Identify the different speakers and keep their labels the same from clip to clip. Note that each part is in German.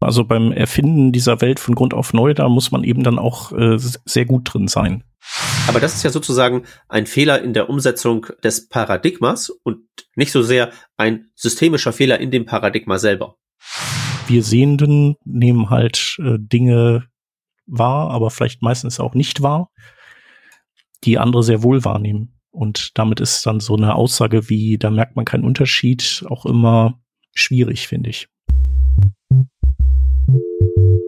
Speaker 1: Also beim Erfinden dieser Welt von Grund auf neu, da muss man eben dann auch äh, sehr gut drin sein.
Speaker 2: Aber das ist ja sozusagen ein Fehler in der Umsetzung des Paradigmas und nicht so sehr ein systemischer Fehler in dem Paradigma selber.
Speaker 1: Wir Sehenden nehmen halt äh, Dinge wahr, aber vielleicht meistens auch nicht wahr, die andere sehr wohl wahrnehmen. Und damit ist dann so eine Aussage wie, da merkt man keinen Unterschied, auch immer schwierig, finde ich.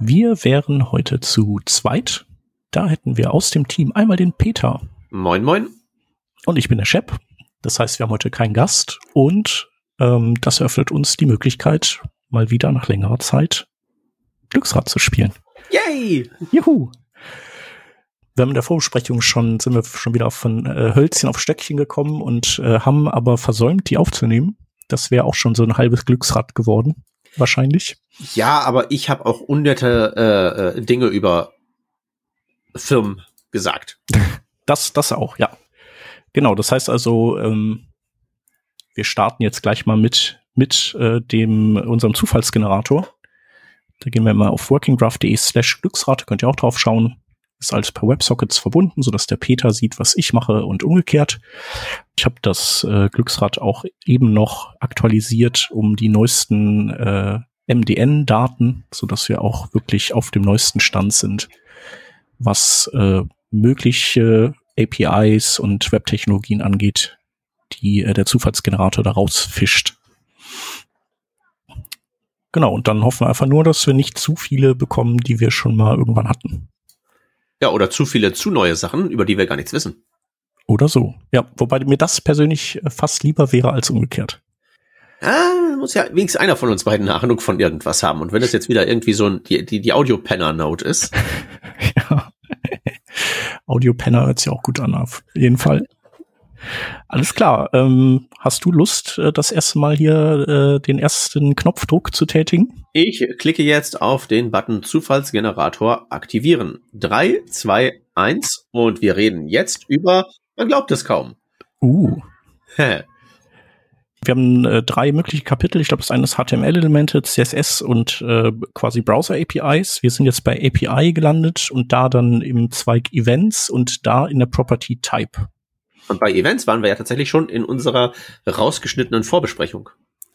Speaker 1: Wir wären heute zu zweit. Da hätten wir aus dem Team einmal den Peter.
Speaker 2: Moin, moin.
Speaker 1: Und ich bin der Shep. Das heißt, wir haben heute keinen Gast und ähm, das eröffnet uns die Möglichkeit, mal wieder nach längerer Zeit Glücksrad zu spielen.
Speaker 2: Yay!
Speaker 1: Juhu! Wir haben in der Vorbesprechung schon, sind wir schon wieder von äh, Hölzchen auf Stöckchen gekommen und äh, haben aber versäumt, die aufzunehmen. Das wäre auch schon so ein halbes Glücksrad geworden wahrscheinlich.
Speaker 2: Ja, aber ich habe auch hunderte äh, äh, Dinge über Firmen gesagt.
Speaker 1: Das, das auch, ja. Genau, das heißt also, ähm, wir starten jetzt gleich mal mit, mit äh, dem, unserem Zufallsgenerator. Da gehen wir mal auf workingdraft.de slash Glücksrate, könnt ihr auch drauf schauen ist alles per WebSockets verbunden, so dass der Peter sieht, was ich mache und umgekehrt. Ich habe das äh, Glücksrad auch eben noch aktualisiert um die neuesten äh, MDN-Daten, so dass wir auch wirklich auf dem neuesten Stand sind, was äh, mögliche APIs und Webtechnologien angeht, die äh, der Zufallsgenerator daraus fischt. Genau, und dann hoffen wir einfach nur, dass wir nicht zu viele bekommen, die wir schon mal irgendwann hatten.
Speaker 2: Ja, oder zu viele zu neue Sachen, über die wir gar nichts wissen.
Speaker 1: Oder so. Ja, wobei mir das persönlich äh, fast lieber wäre als umgekehrt.
Speaker 2: Ah, muss ja wenigstens einer von uns beiden eine Ahnung von irgendwas haben. Und wenn das jetzt wieder irgendwie so ein, die, die, die Audio-Penner-Note ist.
Speaker 1: ja. Audio-Penner hört sich auch gut an, auf jeden Fall. Alles klar. Ähm, hast du Lust, äh, das erste Mal hier äh, den ersten Knopfdruck zu tätigen?
Speaker 2: Ich klicke jetzt auf den Button Zufallsgenerator aktivieren. Drei, zwei, eins und wir reden jetzt über, man glaubt es kaum.
Speaker 1: Uh. Hä. Wir haben äh, drei mögliche Kapitel. Ich glaube, das eine ist HTML-Elemente, CSS und äh, quasi Browser-APIs. Wir sind jetzt bei API gelandet und da dann im Zweig Events und da in der Property Type.
Speaker 2: Und bei Events waren wir ja tatsächlich schon in unserer rausgeschnittenen Vorbesprechung.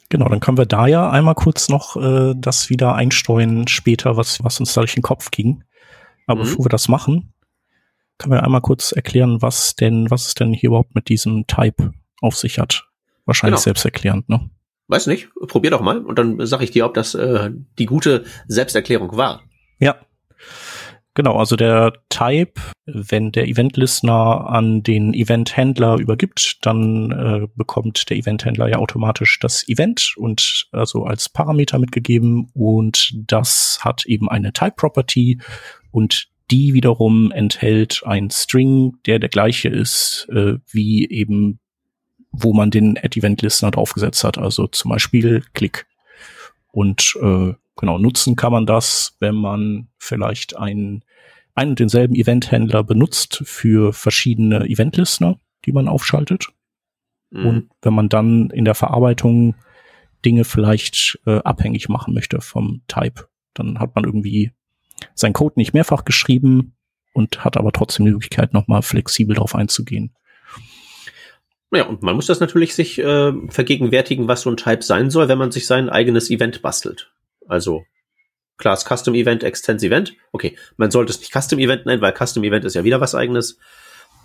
Speaker 1: Genau, dann können wir da ja einmal kurz noch äh, das wieder einsteuern später, was, was uns da durch den Kopf ging. Aber mhm. bevor wir das machen, können wir einmal kurz erklären, was denn, was es denn hier überhaupt mit diesem Type auf sich hat. Wahrscheinlich genau. selbsterklärend, ne?
Speaker 2: Weiß nicht, probier doch mal und dann sag ich dir, ob das äh, die gute Selbsterklärung war.
Speaker 1: Ja, Genau, also der Type, wenn der Event-Listener an den Event-Händler übergibt, dann äh, bekommt der Event-Händler ja automatisch das Event und also als Parameter mitgegeben und das hat eben eine Type-Property und die wiederum enthält ein String, der der gleiche ist äh, wie eben wo man den Add-Event-Listener draufgesetzt hat, also zum Beispiel Klick. Und äh, genau, nutzen kann man das, wenn man vielleicht einen, einen und denselben Eventhändler benutzt für verschiedene Eventlistener, die man aufschaltet. Mhm. Und wenn man dann in der Verarbeitung Dinge vielleicht äh, abhängig machen möchte vom Type, dann hat man irgendwie sein Code nicht mehrfach geschrieben und hat aber trotzdem die Möglichkeit, nochmal flexibel darauf einzugehen.
Speaker 2: Ja, und man muss das natürlich sich äh, vergegenwärtigen, was so ein Type sein soll, wenn man sich sein eigenes Event bastelt. Also Class Custom Event, Extends Event. Okay, man sollte es nicht Custom Event nennen, weil Custom Event ist ja wieder was eigenes.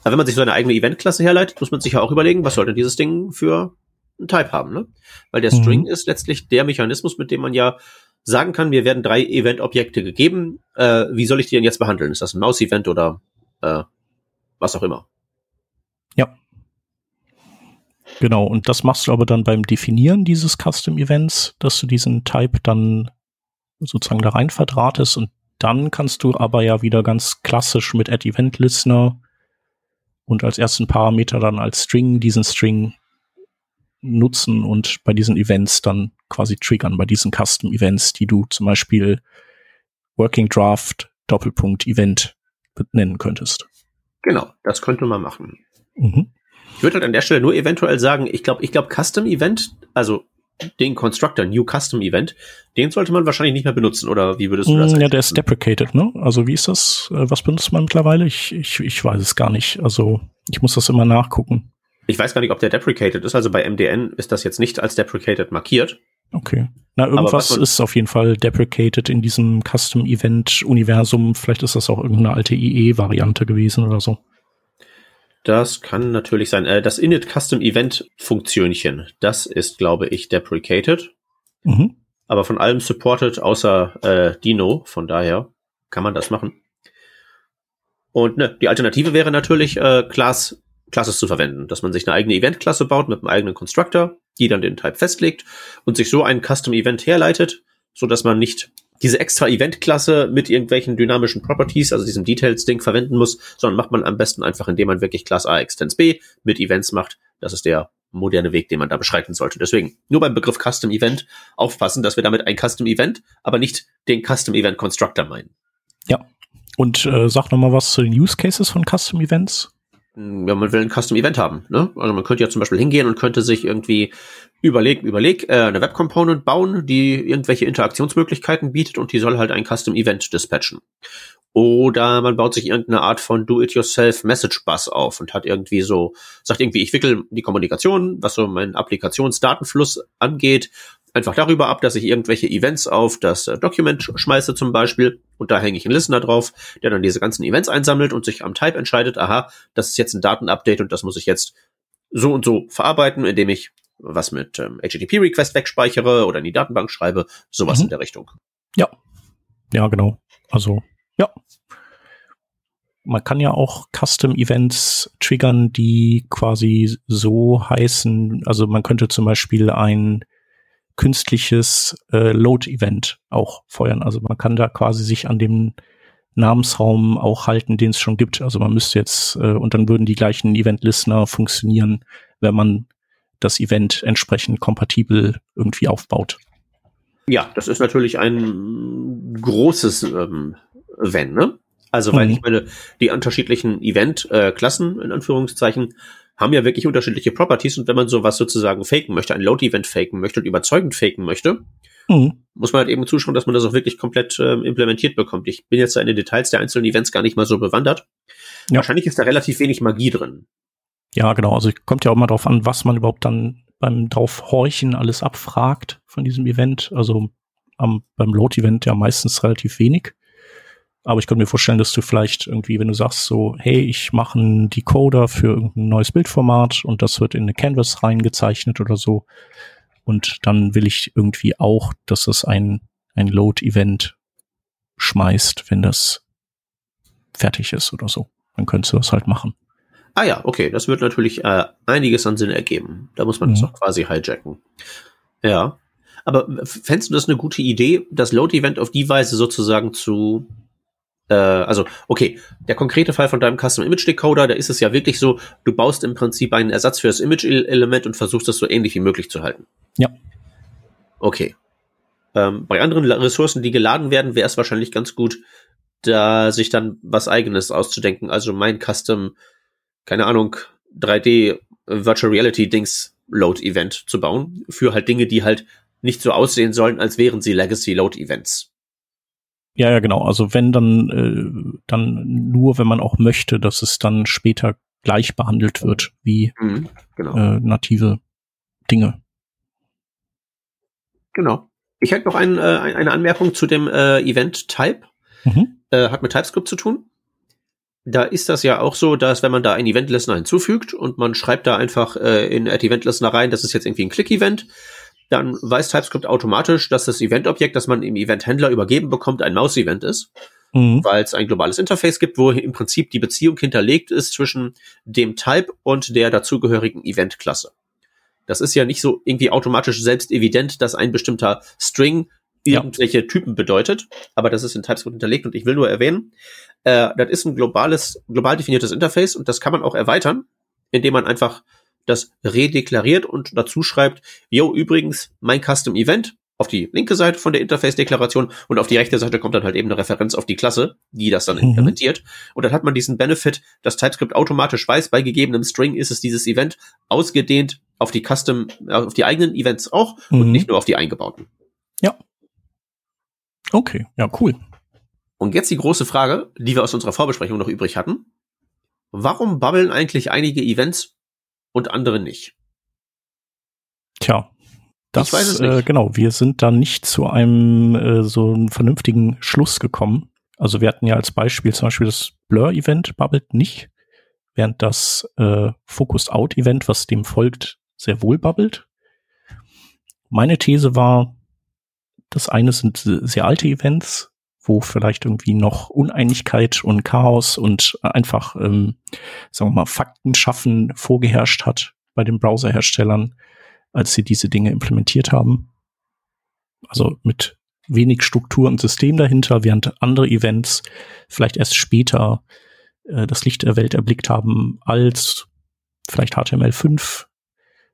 Speaker 2: Aber wenn man sich so eine eigene Event-Klasse herleitet, muss man sich ja auch überlegen, was soll denn dieses Ding für ein Type haben, ne? Weil der mhm. String ist letztlich der Mechanismus, mit dem man ja sagen kann, mir werden drei Event-Objekte gegeben. Äh, wie soll ich die denn jetzt behandeln? Ist das ein Maus-Event oder äh, was auch immer?
Speaker 1: Ja. Genau, und das machst du aber dann beim Definieren dieses Custom Events, dass du diesen Type dann sozusagen da rein verdrahtest und dann kannst du aber ja wieder ganz klassisch mit Add Event Listener und als ersten Parameter dann als String diesen String nutzen und bei diesen Events dann quasi triggern, bei diesen Custom Events, die du zum Beispiel Working Draft Doppelpunkt Event nennen könntest.
Speaker 2: Genau, das könnte man machen. Mhm. Ich würde halt an der Stelle nur eventuell sagen, ich glaube, ich glaube, Custom Event, also den Constructor New Custom Event, den sollte man wahrscheinlich nicht mehr benutzen, oder wie würdest du das?
Speaker 1: Mm, ja, der ist deprecated, ne? Also wie ist das? Äh, was benutzt man mittlerweile? Ich, ich, ich weiß es gar nicht. Also ich muss das immer nachgucken.
Speaker 2: Ich weiß gar nicht, ob der deprecated ist. Also bei MDN ist das jetzt nicht als deprecated markiert.
Speaker 1: Okay. Na, irgendwas ist auf jeden Fall deprecated in diesem Custom Event Universum. Vielleicht ist das auch irgendeine alte IE-Variante gewesen oder so.
Speaker 2: Das kann natürlich sein. Äh, das Init Custom Event Funktionchen, das ist, glaube ich, deprecated. Mhm. Aber von allem supported außer äh, Dino. Von daher kann man das machen. Und ne, die Alternative wäre natürlich, äh, Class, Classes zu verwenden, dass man sich eine eigene Event-Klasse baut mit einem eigenen Constructor, die dann den Type festlegt und sich so ein Custom Event herleitet, so dass man nicht diese extra Event-Klasse mit irgendwelchen dynamischen Properties, also diesem Details-Ding verwenden muss, sondern macht man am besten einfach, indem man wirklich Class A extends B mit Events macht. Das ist der moderne Weg, den man da beschreiten sollte. Deswegen nur beim Begriff Custom Event aufpassen, dass wir damit ein Custom Event, aber nicht den Custom Event Constructor meinen.
Speaker 1: Ja. Und äh, sag noch mal was zu den Use Cases von Custom Events
Speaker 2: ja, man will ein Custom Event haben. Ne? Also man könnte ja zum Beispiel hingehen und könnte sich irgendwie überlegen, überleg, äh, eine Web Component bauen, die irgendwelche Interaktionsmöglichkeiten bietet und die soll halt ein Custom Event dispatchen. Oder man baut sich irgendeine Art von Do-it-yourself Message Bus auf und hat irgendwie so, sagt irgendwie, ich wickel die Kommunikation, was so meinen Applikationsdatenfluss angeht, einfach darüber ab, dass ich irgendwelche Events auf das äh, Document schmeiße zum Beispiel und da hänge ich einen Listener drauf, der dann diese ganzen Events einsammelt und sich am Type entscheidet, aha, das ist jetzt ein Datenupdate und das muss ich jetzt so und so verarbeiten, indem ich was mit ähm, HTTP-Request wegspeichere oder in die Datenbank schreibe, sowas mhm. in der Richtung.
Speaker 1: Ja, ja, genau. Also, ja. Man kann ja auch Custom-Events triggern, die quasi so heißen, also man könnte zum Beispiel ein künstliches äh, Load-Event auch feuern. Also man kann da quasi sich an dem Namensraum auch halten, den es schon gibt. Also man müsste jetzt, äh, und dann würden die gleichen Event-Listener funktionieren, wenn man das Event entsprechend kompatibel irgendwie aufbaut.
Speaker 2: Ja, das ist natürlich ein großes ähm, Wenn, ne? Also, weil mhm. ich meine, die unterschiedlichen Event-Klassen, äh, in Anführungszeichen, haben ja wirklich unterschiedliche Properties und wenn man sowas sozusagen faken möchte, ein Load-Event faken möchte und überzeugend faken möchte, mhm. muss man halt eben zuschauen, dass man das auch wirklich komplett äh, implementiert bekommt. Ich bin jetzt da in den Details der einzelnen Events gar nicht mal so bewandert. Ja. Wahrscheinlich ist da relativ wenig Magie drin.
Speaker 1: Ja, genau. Also kommt ja auch mal drauf an, was man überhaupt dann beim draufhorchen alles abfragt von diesem Event. Also am, beim Load-Event ja meistens relativ wenig. Aber ich könnte mir vorstellen, dass du vielleicht irgendwie, wenn du sagst so, hey, ich mache einen Decoder für irgendein neues Bildformat und das wird in eine Canvas reingezeichnet oder so. Und dann will ich irgendwie auch, dass das ein, ein Load-Event schmeißt, wenn das fertig ist oder so. Dann könntest du das halt machen.
Speaker 2: Ah ja, okay, das wird natürlich äh, einiges an Sinn ergeben. Da muss man mhm. das auch quasi hijacken. Ja. Aber fändest du das eine gute Idee, das Load-Event auf die Weise sozusagen zu also, okay, der konkrete Fall von deinem Custom Image Decoder, da ist es ja wirklich so, du baust im Prinzip einen Ersatz für das Image-Element und versuchst das so ähnlich wie möglich zu halten.
Speaker 1: Ja.
Speaker 2: Okay. Ähm, bei anderen Ressourcen, die geladen werden, wäre es wahrscheinlich ganz gut, da sich dann was eigenes auszudenken. Also mein Custom keine Ahnung, 3D Virtual Reality Dings Load Event zu bauen für halt Dinge, die halt nicht so aussehen sollen, als wären sie Legacy Load Events.
Speaker 1: Ja, ja, genau. Also wenn dann, äh, dann nur, wenn man auch möchte, dass es dann später gleich behandelt wird wie mhm, genau. äh, native Dinge.
Speaker 2: Genau. Ich hätte noch ein, äh, eine Anmerkung zu dem äh, Event-Type. Mhm. Äh, hat mit TypeScript zu tun. Da ist das ja auch so, dass wenn man da einen Event-Listener hinzufügt und man schreibt da einfach äh, in Event-Listener rein, das ist jetzt irgendwie ein Click-Event, dann weiß TypeScript automatisch, dass das Event-Objekt, das man im Event-Händler übergeben bekommt, ein Maus-Event ist. Mhm. Weil es ein globales Interface gibt, wo im Prinzip die Beziehung hinterlegt ist zwischen dem Type und der dazugehörigen Event-Klasse. Das ist ja nicht so irgendwie automatisch selbst evident, dass ein bestimmter String irgendwelche ja. Typen bedeutet, aber das ist in TypeScript hinterlegt und ich will nur erwähnen, äh, das ist ein globales, global definiertes Interface und das kann man auch erweitern, indem man einfach das redeklariert und dazu schreibt, yo, übrigens, mein Custom Event auf die linke Seite von der Interface-Deklaration und auf die rechte Seite kommt dann halt eben eine Referenz auf die Klasse, die das dann mhm. implementiert. Und dann hat man diesen Benefit, dass TypeScript automatisch weiß, bei gegebenem String ist es dieses Event ausgedehnt auf die Custom, äh, auf die eigenen Events auch mhm. und nicht nur auf die eingebauten.
Speaker 1: Ja. Okay, ja, cool.
Speaker 2: Und jetzt die große Frage, die wir aus unserer Vorbesprechung noch übrig hatten. Warum babbeln eigentlich einige Events und andere nicht?
Speaker 1: Tja, das, ich weiß es nicht. Äh, genau, wir sind da nicht zu einem äh, so einen vernünftigen Schluss gekommen. Also wir hatten ja als Beispiel zum Beispiel das Blur-Event babbelt nicht, während das äh, Focused-Out-Event, was dem folgt, sehr wohl babbelt. Meine These war, das eine sind sehr alte Events, wo vielleicht irgendwie noch Uneinigkeit und Chaos und einfach, ähm, sagen wir mal, Fakten schaffen vorgeherrscht hat bei den Browserherstellern als sie diese Dinge implementiert haben. Also mit wenig Struktur und System dahinter, während andere Events vielleicht erst später äh, das Licht der Welt erblickt haben, als vielleicht HTML5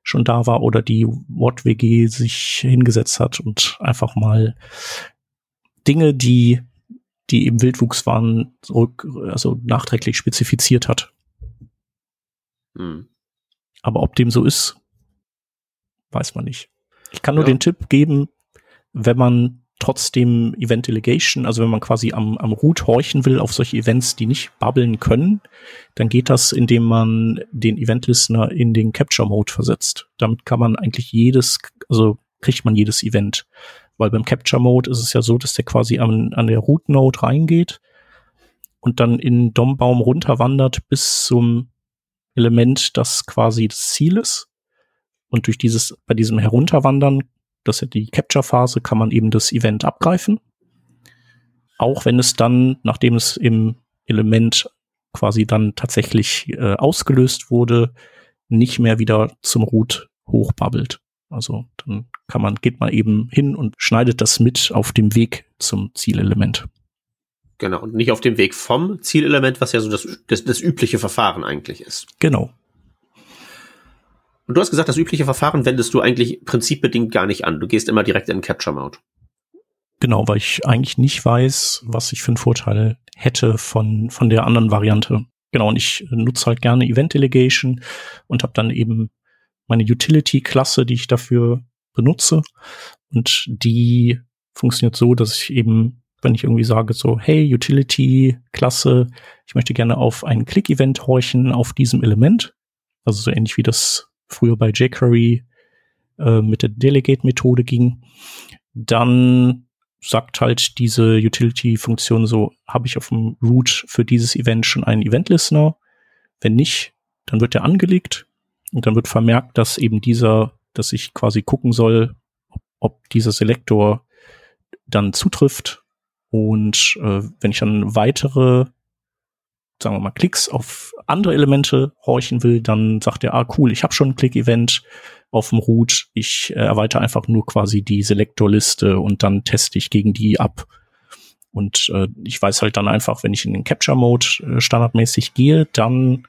Speaker 1: schon da war oder die WOT-WG sich hingesetzt hat und einfach mal Dinge, die, die im Wildwuchs waren, zurück, also nachträglich spezifiziert hat. Hm. Aber ob dem so ist, weiß man nicht. Ich kann nur ja. den Tipp geben, wenn man trotzdem Event Delegation, also wenn man quasi am, am Root horchen will auf solche Events, die nicht bubbeln können, dann geht das, indem man den Event Listener in den Capture Mode versetzt. Damit kann man eigentlich jedes, also kriegt man jedes Event. Weil beim Capture Mode ist es ja so, dass der quasi an, an der Root Node reingeht und dann in DOM-Baum runterwandert bis zum Element, das quasi das Ziel ist. Und durch dieses, bei diesem Herunterwandern, das ist die Capture-Phase, kann man eben das Event abgreifen. Auch wenn es dann, nachdem es im Element quasi dann tatsächlich äh, ausgelöst wurde, nicht mehr wieder zum Root hochbabbelt. Also dann kann man, geht man eben hin und schneidet das mit auf dem Weg zum Zielelement.
Speaker 2: Genau, und nicht auf dem Weg vom Zielelement, was ja so das, das, das übliche Verfahren eigentlich ist.
Speaker 1: Genau.
Speaker 2: Und du hast gesagt, das übliche Verfahren wendest du eigentlich prinzipbedingt gar nicht an. Du gehst immer direkt in Capture Mode.
Speaker 1: Genau, weil ich eigentlich nicht weiß, was ich für einen Vorteil hätte von, von der anderen Variante. Genau, und ich nutze halt gerne Event Delegation und habe dann eben meine Utility-Klasse, die ich dafür benutze. Und die funktioniert so, dass ich eben, wenn ich irgendwie sage, so, hey, Utility-Klasse, ich möchte gerne auf ein Click-Event horchen auf diesem Element. Also so ähnlich wie das früher bei jQuery äh, mit der Delegate-Methode ging, dann sagt halt diese Utility-Funktion so, habe ich auf dem Root für dieses Event schon einen Event-Listener? Wenn nicht, dann wird er angelegt und dann wird vermerkt, dass eben dieser, dass ich quasi gucken soll, ob, dieser Selektor dann zutrifft. Und äh, wenn ich dann weitere sagen wir mal, Klicks auf andere Elemente horchen will, dann sagt er, ah cool, ich habe schon ein Click-Event auf dem Root, ich äh, erweitere einfach nur quasi die Selektorliste und dann teste ich gegen die ab. Und äh, ich weiß halt dann einfach, wenn ich in den Capture-Mode äh, standardmäßig gehe, dann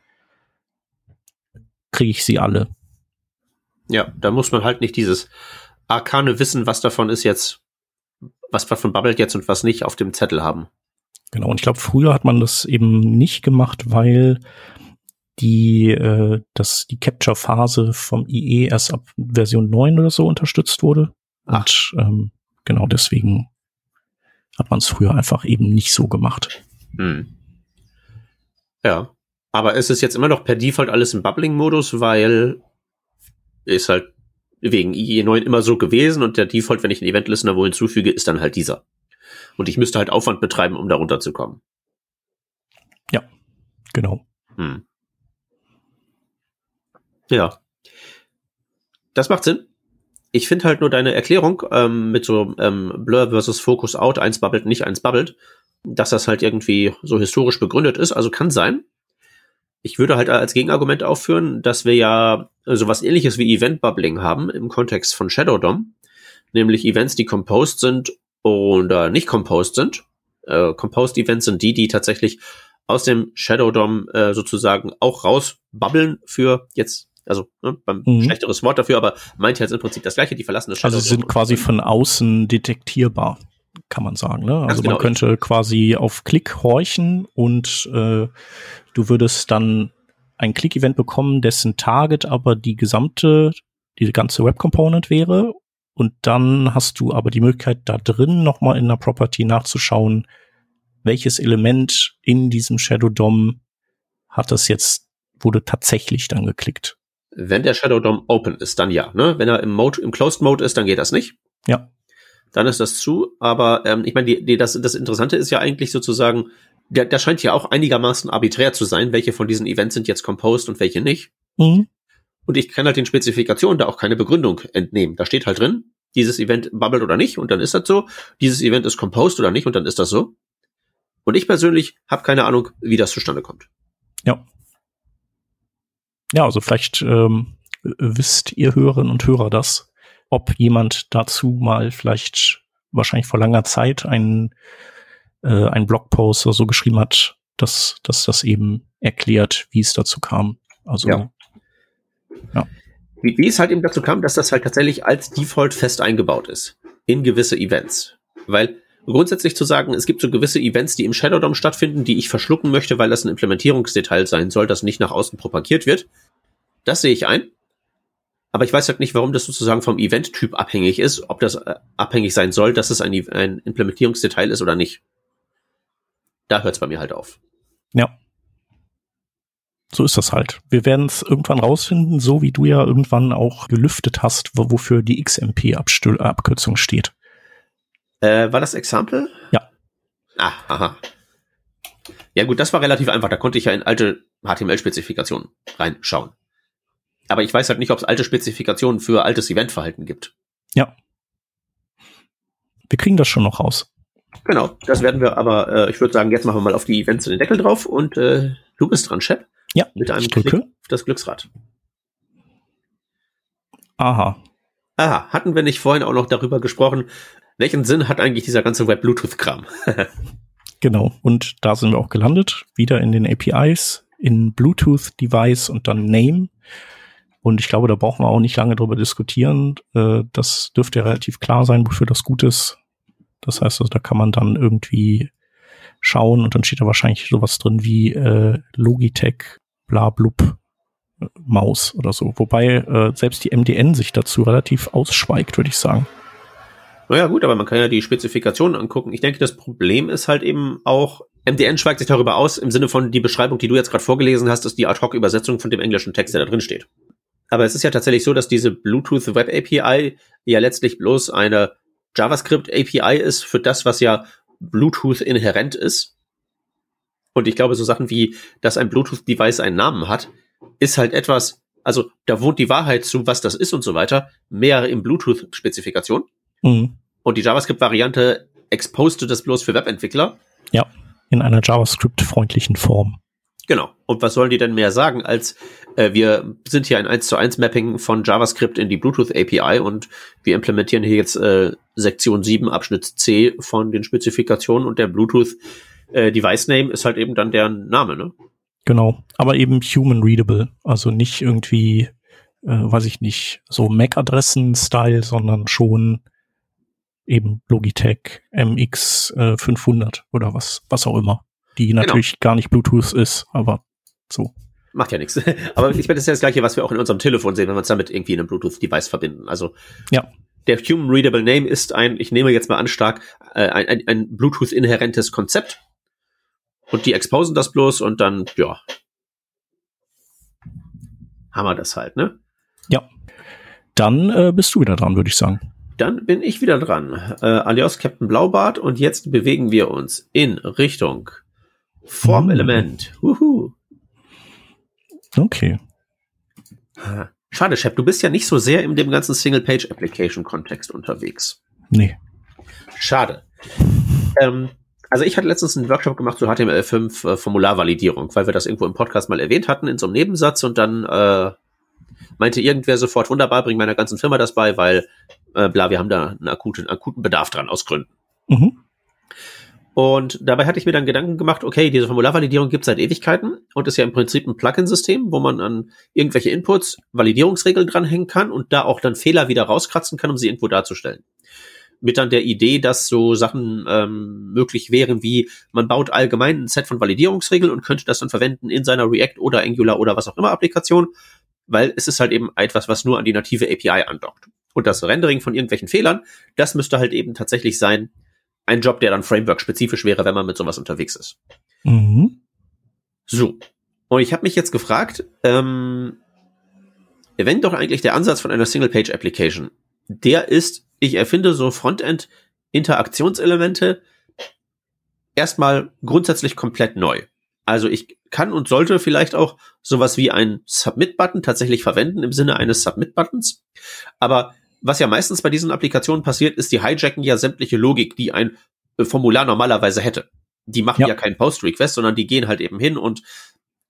Speaker 1: kriege ich sie alle.
Speaker 2: Ja, da muss man halt nicht dieses arkane Wissen, was davon ist jetzt, was davon babbelt jetzt und was nicht, auf dem Zettel haben.
Speaker 1: Genau, und ich glaube, früher hat man das eben nicht gemacht, weil die, äh, dass die Capture-Phase vom IE erst ab Version 9 oder so unterstützt wurde. Ach. Und ähm, genau deswegen hat man es früher einfach eben nicht so gemacht. Hm.
Speaker 2: Ja. Aber es ist jetzt immer noch per Default alles im Bubbling-Modus, weil ist halt wegen IE9 immer so gewesen und der Default, wenn ich einen Event-Listener wo hinzufüge, ist dann halt dieser. Und ich müsste halt Aufwand betreiben, um da runterzukommen.
Speaker 1: Ja, genau.
Speaker 2: Hm. Ja. Das macht Sinn. Ich finde halt nur deine Erklärung ähm, mit so ähm, Blur versus Focus Out, eins bubbelt, nicht eins bubbelt, dass das halt irgendwie so historisch begründet ist. Also kann sein. Ich würde halt als Gegenargument aufführen, dass wir ja sowas ähnliches wie Event Bubbling haben im Kontext von Shadow DOM, nämlich Events, die composed sind oder nicht composed sind. Äh, composed Events sind die, die tatsächlich aus dem Shadow DOM äh, sozusagen auch rausbabbeln für jetzt also ne, beim mhm. schlechteres Wort dafür, aber meint jetzt im Prinzip das gleiche, die verlassen das
Speaker 1: Shadow Also sind quasi von außen detektierbar, kann man sagen. Ne? Also genau. man könnte quasi auf Klick horchen und äh, du würdest dann ein Click-Event bekommen, dessen Target aber die gesamte, die ganze Web-Component wäre. Und dann hast du aber die Möglichkeit, da drin nochmal in der Property nachzuschauen, welches Element in diesem Shadow DOM hat das jetzt, wurde tatsächlich dann geklickt.
Speaker 2: Wenn der Shadow DOM open ist, dann ja. Ne? Wenn er im Mode, im Closed Mode ist, dann geht das nicht.
Speaker 1: Ja.
Speaker 2: Dann ist das zu. Aber ähm, ich meine, die, die, das, das Interessante ist ja eigentlich sozusagen, der, der scheint ja auch einigermaßen arbiträr zu sein, welche von diesen Events sind jetzt composed und welche nicht. Mhm. Und ich kann halt den Spezifikationen da auch keine Begründung entnehmen. Da steht halt drin, dieses Event bubbelt oder nicht und dann ist das so. Dieses Event ist composed oder nicht und dann ist das so. Und ich persönlich habe keine Ahnung, wie das zustande kommt.
Speaker 1: Ja. Ja, also vielleicht ähm, wisst ihr Hörerinnen und Hörer das, ob jemand dazu mal vielleicht wahrscheinlich vor langer Zeit einen, äh, einen Blogpost oder so geschrieben hat, dass, dass das eben erklärt, wie es dazu kam. Also
Speaker 2: ja. ja. Wie, wie es halt eben dazu kam, dass das halt tatsächlich als Default fest eingebaut ist in gewisse Events. Weil grundsätzlich zu sagen, es gibt so gewisse Events, die im Shadow DOM stattfinden, die ich verschlucken möchte, weil das ein Implementierungsdetail sein soll, das nicht nach außen propagiert wird. Das sehe ich ein. Aber ich weiß halt nicht, warum das sozusagen vom Event-Typ abhängig ist, ob das äh, abhängig sein soll, dass es ein, ein Implementierungsdetail ist oder nicht. Da hört es bei mir halt auf.
Speaker 1: Ja. So ist das halt. Wir werden es irgendwann rausfinden, so wie du ja irgendwann auch gelüftet hast, wofür die XMP-Abkürzung steht.
Speaker 2: Äh, war das Example?
Speaker 1: Ja.
Speaker 2: Ah, aha. Ja gut, das war relativ einfach. Da konnte ich ja in alte HTML-Spezifikationen reinschauen. Aber ich weiß halt nicht, ob es alte Spezifikationen für altes Eventverhalten gibt.
Speaker 1: Ja. Wir kriegen das schon noch raus.
Speaker 2: Genau, das werden wir aber, äh, ich würde sagen, jetzt machen wir mal auf die Events den Deckel drauf und äh, du bist dran, Shep.
Speaker 1: Ja,
Speaker 2: mit einem Klick auf das Glücksrad.
Speaker 1: Aha.
Speaker 2: Aha, hatten wir nicht vorhin auch noch darüber gesprochen, welchen Sinn hat eigentlich dieser ganze Web-Bluetooth-Kram?
Speaker 1: genau, und da sind wir auch gelandet, wieder in den APIs, in Bluetooth-Device und dann Name. Und ich glaube, da brauchen wir auch nicht lange drüber diskutieren. Äh, das dürfte relativ klar sein, wofür das gut ist. Das heißt, also, da kann man dann irgendwie schauen und dann steht da wahrscheinlich sowas drin wie äh, Logitech blablub äh, Maus oder so. Wobei äh, selbst die MDN sich dazu relativ ausschweigt, würde ich sagen.
Speaker 2: Naja, gut, aber man kann ja die Spezifikationen angucken. Ich denke, das Problem ist halt eben auch, MDN schweigt sich darüber aus, im Sinne von die Beschreibung, die du jetzt gerade vorgelesen hast, ist die Ad-Hoc-Übersetzung von dem englischen Text, der da drin steht. Aber es ist ja tatsächlich so, dass diese Bluetooth Web API ja letztlich bloß eine JavaScript API ist für das, was ja Bluetooth inhärent ist. Und ich glaube, so Sachen wie, dass ein Bluetooth-Device einen Namen hat, ist halt etwas, also da wohnt die Wahrheit zu, was das ist und so weiter, mehr im Bluetooth-Spezifikation. Mhm. Und die JavaScript-Variante exposte das bloß für Webentwickler.
Speaker 1: Ja, in einer JavaScript-freundlichen Form.
Speaker 2: Genau. Und was sollen die denn mehr sagen, als äh, wir sind hier ein 1 zu 1 Mapping von JavaScript in die Bluetooth API und wir implementieren hier jetzt äh, Sektion 7 Abschnitt C von den Spezifikationen und der Bluetooth äh, Device Name ist halt eben dann deren Name, ne?
Speaker 1: Genau, aber eben human readable, also nicht irgendwie, äh, weiß ich nicht, so MAC-Adressen-Style, sondern schon eben Logitech MX äh, 500 oder was, was auch immer, die genau. natürlich genau. gar nicht Bluetooth ist, aber so.
Speaker 2: Macht ja nichts. Aber ich meine, das ist ja das Gleiche, was wir auch in unserem Telefon sehen, wenn wir uns damit irgendwie in einem Bluetooth-Device verbinden. Also
Speaker 1: ja.
Speaker 2: der Human Readable Name ist ein, ich nehme jetzt mal an stark, äh, ein, ein, ein Bluetooth-inhärentes Konzept. Und die exposen das bloß und dann, ja, haben wir das halt, ne?
Speaker 1: Ja. Dann äh, bist du wieder dran, würde ich sagen.
Speaker 2: Dann bin ich wieder dran. Äh, alias Captain Blaubart und jetzt bewegen wir uns in Richtung Formelement.
Speaker 1: Mhm. Okay.
Speaker 2: Schade, Shep, du bist ja nicht so sehr in dem ganzen Single-Page-Application-Kontext unterwegs.
Speaker 1: Nee.
Speaker 2: Schade. Ähm, also ich hatte letztens einen Workshop gemacht zu HTML5 äh, Formularvalidierung, weil wir das irgendwo im Podcast mal erwähnt hatten in so einem Nebensatz und dann äh, meinte irgendwer sofort, wunderbar, bring meiner ganzen Firma das bei, weil äh, bla, wir haben da einen akuten, akuten Bedarf dran aus Gründen. Mhm. Und dabei hatte ich mir dann Gedanken gemacht, okay, diese Formularvalidierung gibt es seit Ewigkeiten und ist ja im Prinzip ein Plugin-System, wo man an irgendwelche Inputs Validierungsregeln dranhängen kann und da auch dann Fehler wieder rauskratzen kann, um sie irgendwo darzustellen. Mit dann der Idee, dass so Sachen ähm, möglich wären, wie man baut allgemein ein Set von Validierungsregeln und könnte das dann verwenden in seiner React oder Angular oder was auch immer Applikation, weil es ist halt eben etwas, was nur an die native API andockt. Und das Rendering von irgendwelchen Fehlern, das müsste halt eben tatsächlich sein, ein Job, der dann Framework-spezifisch wäre, wenn man mit sowas unterwegs ist. Mhm. So. Und ich habe mich jetzt gefragt, ähm, wenn doch eigentlich der Ansatz von einer Single-Page-Application, der ist, ich erfinde so Frontend-Interaktionselemente erstmal grundsätzlich komplett neu. Also ich kann und sollte vielleicht auch sowas wie ein Submit-Button tatsächlich verwenden im Sinne eines Submit-Buttons. Aber was ja meistens bei diesen Applikationen passiert, ist, die hijacken ja sämtliche Logik, die ein äh, Formular normalerweise hätte. Die machen ja, ja keinen Post-Request, sondern die gehen halt eben hin und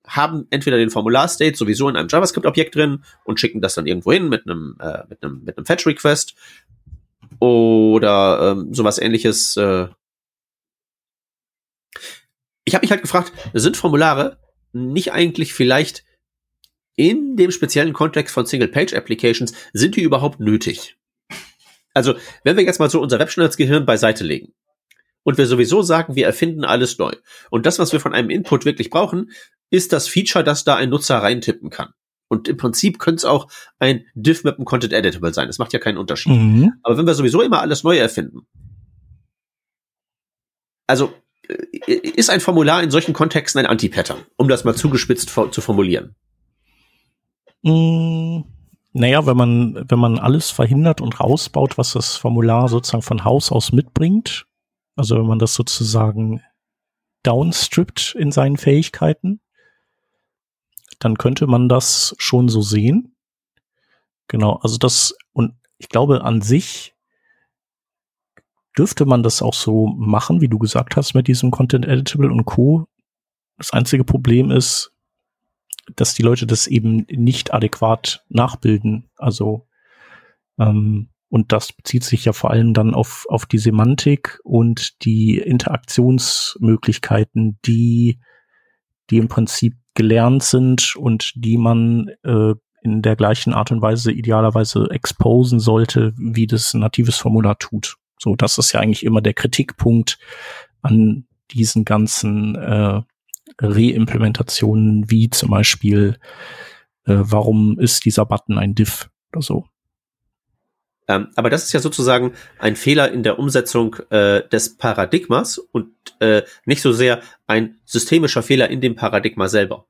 Speaker 2: haben entweder den Formular-State sowieso in einem JavaScript-Objekt drin und schicken das dann irgendwo hin mit einem, äh, mit einem, mit einem Fetch-Request oder ähm, sowas ähnliches. Äh. Ich habe mich halt gefragt, sind Formulare nicht eigentlich vielleicht in dem speziellen Kontext von Single-Page-Applications, sind die überhaupt nötig? Also, wenn wir jetzt mal so unser Webschnittsgehirn beiseite legen und wir sowieso sagen, wir erfinden alles neu und das, was wir von einem Input wirklich brauchen, ist das Feature, dass da ein Nutzer reintippen kann. Und im Prinzip könnte es auch ein Div mit einem Content Editable sein. Das macht ja keinen Unterschied. Mhm. Aber wenn wir sowieso immer alles neu erfinden, also äh, ist ein Formular in solchen Kontexten ein Anti-Pattern, um das mal zugespitzt zu formulieren.
Speaker 1: Mm, naja, wenn man, wenn man alles verhindert und rausbaut, was das Formular sozusagen von Haus aus mitbringt, also wenn man das sozusagen downstrippt in seinen Fähigkeiten, dann könnte man das schon so sehen. Genau, also das, und ich glaube an sich dürfte man das auch so machen, wie du gesagt hast, mit diesem Content Editable und Co. Das einzige Problem ist, dass die Leute das eben nicht adäquat nachbilden. Also ähm, und das bezieht sich ja vor allem dann auf, auf die Semantik und die Interaktionsmöglichkeiten, die, die im Prinzip gelernt sind und die man äh, in der gleichen Art und Weise idealerweise exposen sollte, wie das natives Formular tut. So, das ist ja eigentlich immer der Kritikpunkt an diesen ganzen äh, Reimplementationen, wie zum Beispiel, äh, warum ist dieser Button ein Diff oder so.
Speaker 2: Ähm, aber das ist ja sozusagen ein Fehler in der Umsetzung äh, des Paradigmas und äh, nicht so sehr ein systemischer Fehler in dem Paradigma selber.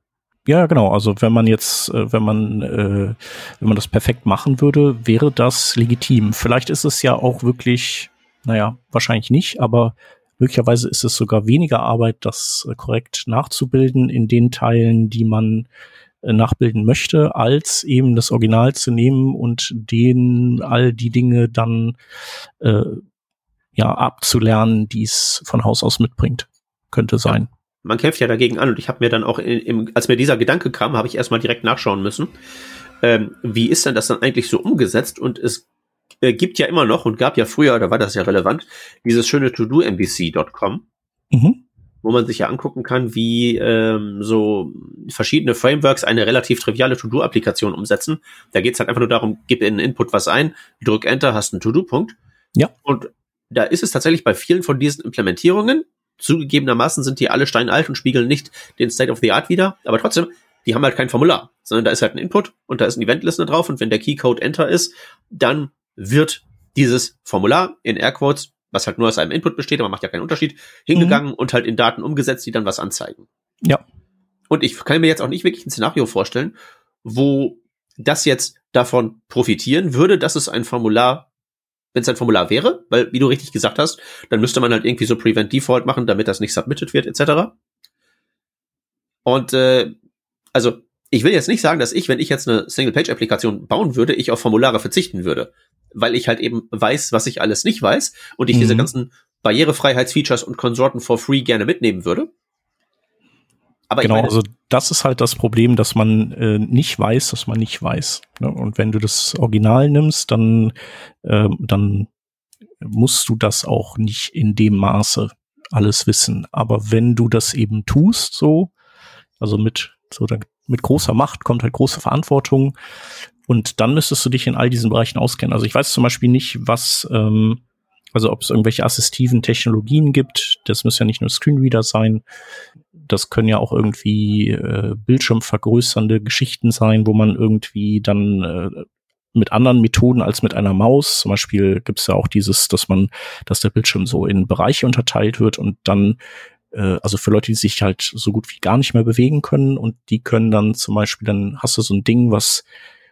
Speaker 1: Ja, genau. Also wenn man jetzt, äh, wenn man, äh, wenn man das perfekt machen würde, wäre das legitim. Vielleicht ist es ja auch wirklich, naja, wahrscheinlich nicht, aber Möglicherweise ist es sogar weniger Arbeit, das äh, korrekt nachzubilden in den Teilen, die man äh, nachbilden möchte, als eben das Original zu nehmen und den all die Dinge dann äh, ja abzulernen, die es von Haus aus mitbringt. Könnte sein. Ja,
Speaker 2: man kämpft ja dagegen an und ich habe mir dann auch, im, als mir dieser Gedanke kam, habe ich erstmal direkt nachschauen müssen. Ähm, wie ist denn das dann eigentlich so umgesetzt? Und es äh, gibt ja immer noch und gab ja früher, da war das ja relevant, dieses schöne to-do-mbc.com, mhm. wo man sich ja angucken kann, wie ähm, so verschiedene Frameworks eine relativ triviale To-Do-Applikation umsetzen. Da geht's halt einfach nur darum, gib in Input was ein, drück Enter, hast einen To-Do-Punkt. Ja. Und da ist es tatsächlich bei vielen von diesen Implementierungen, zugegebenermaßen sind die alle steinalt und spiegeln nicht den State of the Art wieder, aber trotzdem, die haben halt kein Formular, sondern da ist halt ein Input und da ist ein Event-Listener drauf und wenn der Keycode Enter ist, dann wird dieses Formular in Airquotes, was halt nur aus einem Input besteht, aber macht ja keinen Unterschied, hingegangen mhm. und halt in Daten umgesetzt, die dann was anzeigen.
Speaker 1: Ja.
Speaker 2: Und ich kann mir jetzt auch nicht wirklich ein Szenario vorstellen, wo das jetzt davon profitieren würde, dass es ein Formular, wenn es ein Formular wäre, weil, wie du richtig gesagt hast, dann müsste man halt irgendwie so Prevent Default machen, damit das nicht submitted wird, etc. Und äh, also ich will jetzt nicht sagen, dass ich, wenn ich jetzt eine Single-Page-Applikation bauen würde, ich auf Formulare verzichten würde, weil ich halt eben weiß, was ich alles nicht weiß und ich mhm. diese ganzen Barrierefreiheitsfeatures und Konsorten for free gerne mitnehmen würde.
Speaker 1: Aber genau, meine, also das ist halt das Problem, dass man äh, nicht weiß, dass man nicht weiß. Ne? Und wenn du das Original nimmst, dann, äh, dann musst du das auch nicht in dem Maße alles wissen. Aber wenn du das eben tust, so, also mit so mit großer Macht kommt halt große Verantwortung und dann müsstest du dich in all diesen Bereichen auskennen. Also ich weiß zum Beispiel nicht, was, ähm, also ob es irgendwelche assistiven Technologien gibt. Das müssen ja nicht nur Screenreader sein. Das können ja auch irgendwie äh, bildschirmvergrößernde Geschichten sein, wo man irgendwie dann äh, mit anderen Methoden als mit einer Maus. Zum Beispiel gibt es ja auch dieses, dass man, dass der Bildschirm so in Bereiche unterteilt wird und dann äh, also für Leute, die sich halt so gut wie gar nicht mehr bewegen können und die können dann zum Beispiel, dann hast du so ein Ding, was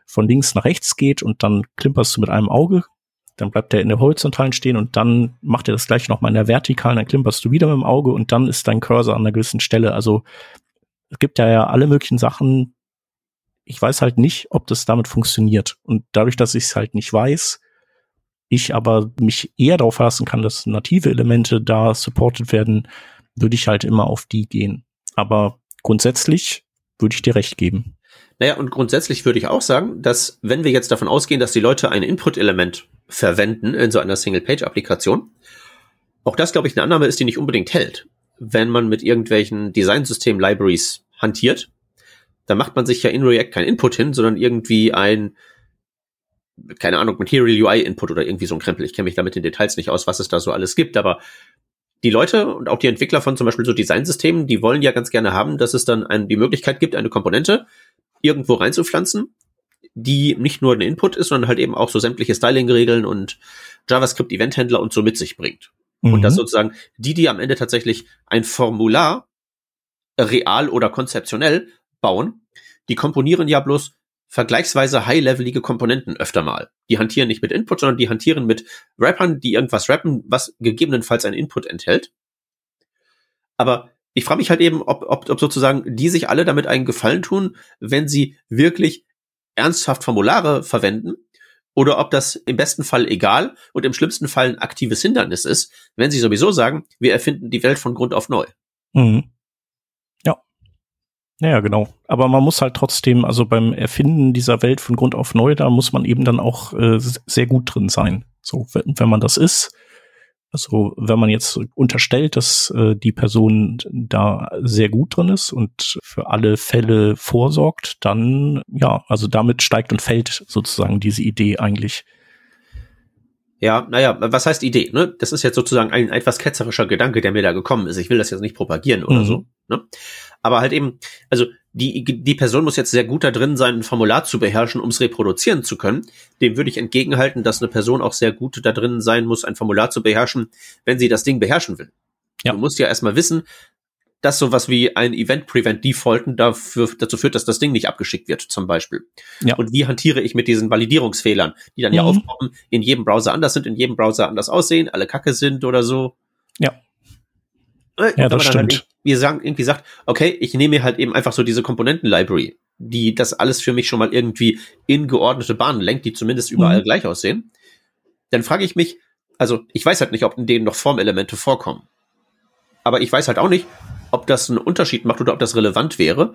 Speaker 1: von links nach rechts geht und dann klimperst du mit einem Auge, dann bleibt der in der horizontalen stehen und dann macht er das gleiche nochmal in der vertikalen, dann klimperst du wieder mit dem Auge und dann ist dein Cursor an einer gewissen Stelle. Also es gibt ja, ja alle möglichen Sachen. Ich weiß halt nicht, ob das damit funktioniert. Und dadurch, dass ich es halt nicht weiß, ich aber mich eher darauf verlassen kann, dass native Elemente da supported werden, würde ich halt immer auf die gehen. Aber grundsätzlich würde ich dir recht geben.
Speaker 2: Naja, und grundsätzlich würde ich auch sagen, dass wenn wir jetzt davon ausgehen, dass die Leute ein Input-Element verwenden in so einer Single-Page-Applikation, auch das, glaube ich, eine Annahme ist, die nicht unbedingt hält. Wenn man mit irgendwelchen Designsystem-Libraries hantiert, dann macht man sich ja in React kein Input hin, sondern irgendwie ein, keine Ahnung, Material UI Input oder irgendwie so ein Krempel. Ich kenne mich damit in Details nicht aus, was es da so alles gibt, aber die Leute und auch die Entwickler von zum Beispiel so Designsystemen, die wollen ja ganz gerne haben, dass es dann ein, die Möglichkeit gibt, eine Komponente irgendwo reinzupflanzen, die nicht nur ein Input ist, sondern halt eben auch so sämtliche Styling-Regeln und JavaScript-Event-Händler und so mit sich bringt. Mhm. Und dass sozusagen die, die am Ende tatsächlich ein Formular real oder konzeptionell bauen, die komponieren ja bloß vergleichsweise high-levelige Komponenten öfter mal. Die hantieren nicht mit Input, sondern die hantieren mit Rappern, die irgendwas rappen, was gegebenenfalls ein Input enthält. Aber ich frage mich halt eben, ob, ob, ob sozusagen die sich alle damit einen Gefallen tun, wenn sie wirklich ernsthaft Formulare verwenden oder ob das im besten Fall egal und im schlimmsten Fall ein aktives Hindernis ist, wenn sie sowieso sagen, wir erfinden die Welt von Grund auf neu. Mhm.
Speaker 1: Ja, genau. Aber man muss halt trotzdem, also beim Erfinden dieser Welt von Grund auf neu, da muss man eben dann auch äh, sehr gut drin sein. So, wenn, wenn man das ist, also wenn man jetzt unterstellt, dass äh, die Person da sehr gut drin ist und für alle Fälle vorsorgt, dann ja, also damit steigt und fällt sozusagen diese Idee eigentlich.
Speaker 2: Ja, naja, was heißt Idee? Ne? Das ist jetzt sozusagen ein etwas ketzerischer Gedanke, der mir da gekommen ist. Ich will das jetzt nicht propagieren oder mhm. so. Ne? Aber halt eben, also die, die Person muss jetzt sehr gut da drin sein, ein Formular zu beherrschen, um es reproduzieren zu können. Dem würde ich entgegenhalten, dass eine Person auch sehr gut da drin sein muss, ein Formular zu beherrschen, wenn sie das Ding beherrschen will. Ja. Du musst ja erstmal wissen, dass sowas wie ein Event Prevent Defaulten dafür, dazu führt, dass das Ding nicht abgeschickt wird, zum Beispiel. Ja. Und wie hantiere ich mit diesen Validierungsfehlern, die dann mhm. ja aufkommen, in jedem Browser anders sind, in jedem Browser anders aussehen, alle kacke sind oder so.
Speaker 1: Ja.
Speaker 2: Äh, ja, das stimmt. Halt, wie sagen, irgendwie sagt, okay, ich nehme mir halt eben einfach so diese Komponenten-Library, die das alles für mich schon mal irgendwie in geordnete Bahnen lenkt, die zumindest überall mhm. gleich aussehen. Dann frage ich mich, also ich weiß halt nicht, ob in denen noch Formelemente vorkommen. Aber ich weiß halt auch nicht, ob das einen Unterschied macht oder ob das relevant wäre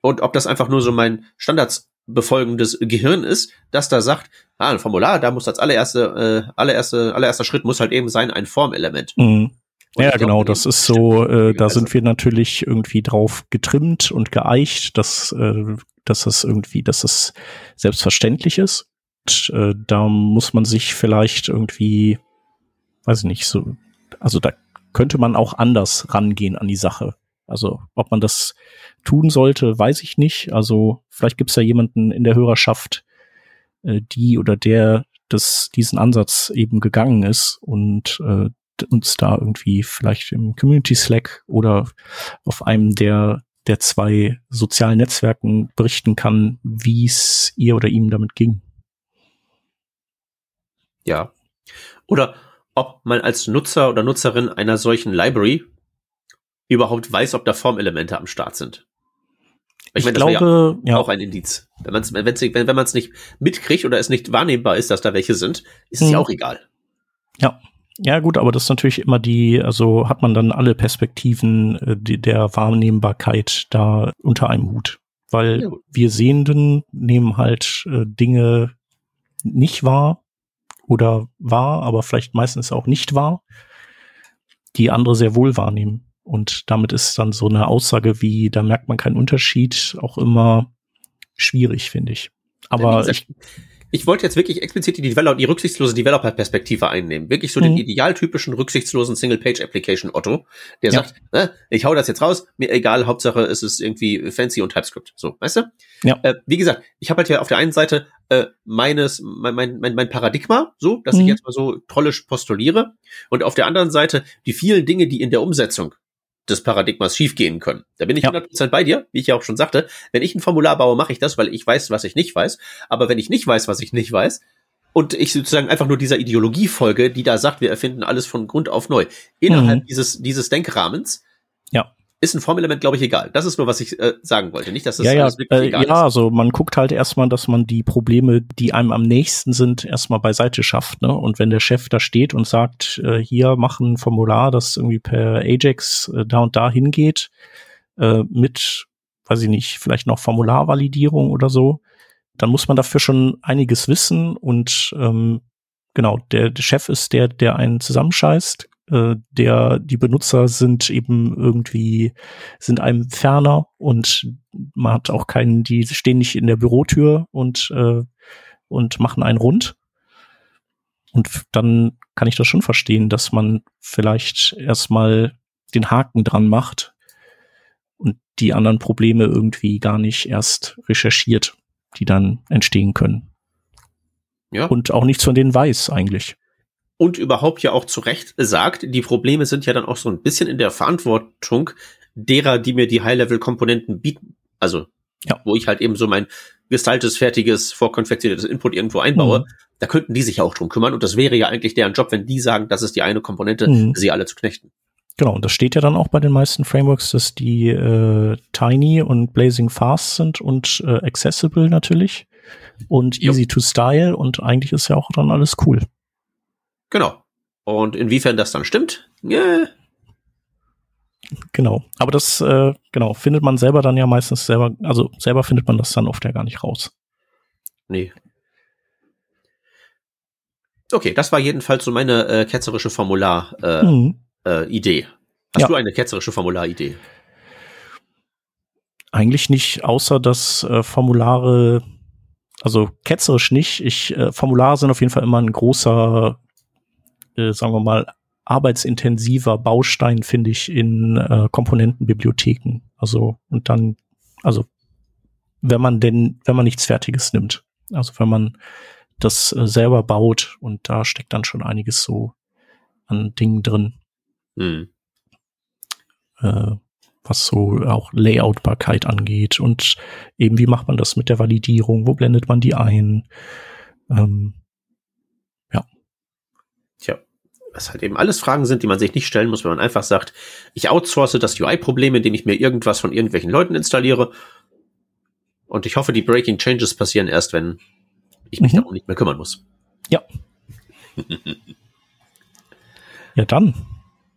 Speaker 2: und ob das einfach nur so mein Standards befolgendes Gehirn ist, das da sagt, ah, ein Formular, da muss als allererste, äh, allererste, allererster Schritt muss halt eben sein ein Formelement.
Speaker 1: Mhm. Ja, genau, das ist so, äh, da sind wir natürlich irgendwie drauf getrimmt und geeicht, dass, äh, dass das irgendwie, dass das selbstverständlich ist. Und, äh, da muss man sich vielleicht irgendwie, weiß ich nicht, so, also da könnte man auch anders rangehen an die Sache. Also ob man das tun sollte, weiß ich nicht. Also vielleicht gibt es ja jemanden in der Hörerschaft, äh, die oder der das diesen Ansatz eben gegangen ist und äh, uns da irgendwie vielleicht im Community Slack oder auf einem der der zwei sozialen Netzwerken berichten kann, wie es ihr oder ihm damit ging.
Speaker 2: Ja. Oder ob man als Nutzer oder Nutzerin einer solchen Library überhaupt weiß, ob da Formelemente am Start sind.
Speaker 1: Ich, ich meine, das glaube,
Speaker 2: ja, ja, auch ein Indiz. Wenn man es wenn, wenn, wenn man's nicht mitkriegt oder es nicht wahrnehmbar ist, dass da welche sind, ist es hm. ja auch egal.
Speaker 1: Ja. Ja, gut, aber das ist natürlich immer die, also hat man dann alle Perspektiven äh, die, der Wahrnehmbarkeit da unter einem Hut. Weil ja, wir Sehenden nehmen halt äh, Dinge nicht wahr oder wahr, aber vielleicht meistens auch nicht wahr, die andere sehr wohl wahrnehmen. Und damit ist dann so eine Aussage wie, da merkt man keinen Unterschied, auch immer schwierig, finde ich. Aber
Speaker 2: ich, ich wollte jetzt wirklich explizit die, Developer, die rücksichtslose Developer-Perspektive einnehmen. Wirklich so mhm. den idealtypischen rücksichtslosen Single-Page-Application Otto, der ja. sagt, ne, ich hau das jetzt raus, mir egal, Hauptsache es ist irgendwie fancy und TypeScript. So, weißt du? Ja. Äh, wie gesagt, ich habe halt hier auf der einen Seite äh, meines, mein, mein, mein, mein Paradigma, so, dass mhm. ich jetzt mal so trollisch postuliere, und auf der anderen Seite die vielen Dinge, die in der Umsetzung des Paradigmas schiefgehen können. Da bin ich ja. 100% bei dir, wie ich ja auch schon sagte. Wenn ich ein Formular baue, mache ich das, weil ich weiß, was ich nicht weiß. Aber wenn ich nicht weiß, was ich nicht weiß, und ich sozusagen einfach nur dieser Ideologie folge, die da sagt, wir erfinden alles von Grund auf neu, innerhalb mhm. dieses, dieses Denkrahmens, ist ein Formelement, glaube ich, egal. Das ist nur, was ich äh, sagen wollte. Nicht, dass das
Speaker 1: ja, ja, äh, egal ja, ist. also man guckt halt erstmal, dass man die Probleme, die einem am nächsten sind, erstmal beiseite schafft. Ne? Und wenn der Chef da steht und sagt, äh, hier mach ein Formular, das irgendwie per Ajax äh, da und da hingeht, äh, mit, weiß ich nicht, vielleicht noch Formularvalidierung oder so, dann muss man dafür schon einiges wissen und ähm, genau, der, der Chef ist der, der einen zusammenscheißt äh, der, die Benutzer sind eben irgendwie, sind einem ferner und man hat auch keinen, die stehen nicht in der Bürotür und, äh, und machen einen rund. Und dann kann ich das schon verstehen, dass man vielleicht erstmal den Haken dran macht und die anderen Probleme irgendwie gar nicht erst recherchiert, die dann entstehen können. Ja. Und auch nichts von denen weiß eigentlich
Speaker 2: und überhaupt ja auch zu Recht sagt, die Probleme sind ja dann auch so ein bisschen in der Verantwortung derer, die mir die High-Level-Komponenten bieten. Also, ja. wo ich halt eben so mein gestaltes, fertiges, vorkonfektioniertes Input irgendwo einbaue, mhm. da könnten die sich ja auch drum kümmern. Und das wäre ja eigentlich deren Job, wenn die sagen, das ist die eine Komponente, mhm. sie alle zu knechten.
Speaker 1: Genau, und das steht ja dann auch bei den meisten Frameworks, dass die äh, tiny und blazing fast sind und äh, accessible natürlich und easy jo. to style und eigentlich ist ja auch dann alles cool.
Speaker 2: Genau. Und inwiefern das dann stimmt, yeah.
Speaker 1: Genau. Aber das, äh, genau, findet man selber dann ja meistens selber, also selber findet man das dann oft ja gar nicht raus.
Speaker 2: Nee. Okay, das war jedenfalls so meine äh, ketzerische Formular-Idee. Äh, mhm. äh. Hast ja. du eine ketzerische Formular-Idee?
Speaker 1: Eigentlich nicht, außer dass äh, Formulare, also ketzerisch nicht. Ich, äh, Formulare sind auf jeden Fall immer ein großer äh, sagen wir mal, arbeitsintensiver Baustein, finde ich, in äh, Komponentenbibliotheken. Also, und dann, also, wenn man denn, wenn man nichts Fertiges nimmt. Also, wenn man das äh, selber baut und da steckt dann schon einiges so an Dingen drin. Mhm. Äh, was so auch Layoutbarkeit angeht und eben wie macht man das mit der Validierung, wo blendet man die ein, ähm,
Speaker 2: was halt eben alles Fragen sind, die man sich nicht stellen muss, wenn man einfach sagt, ich outsource das UI-Problem, indem ich mir irgendwas von irgendwelchen Leuten installiere. Und ich hoffe, die Breaking Changes passieren erst, wenn ich mich mhm. darum nicht mehr kümmern muss.
Speaker 1: Ja. ja, dann.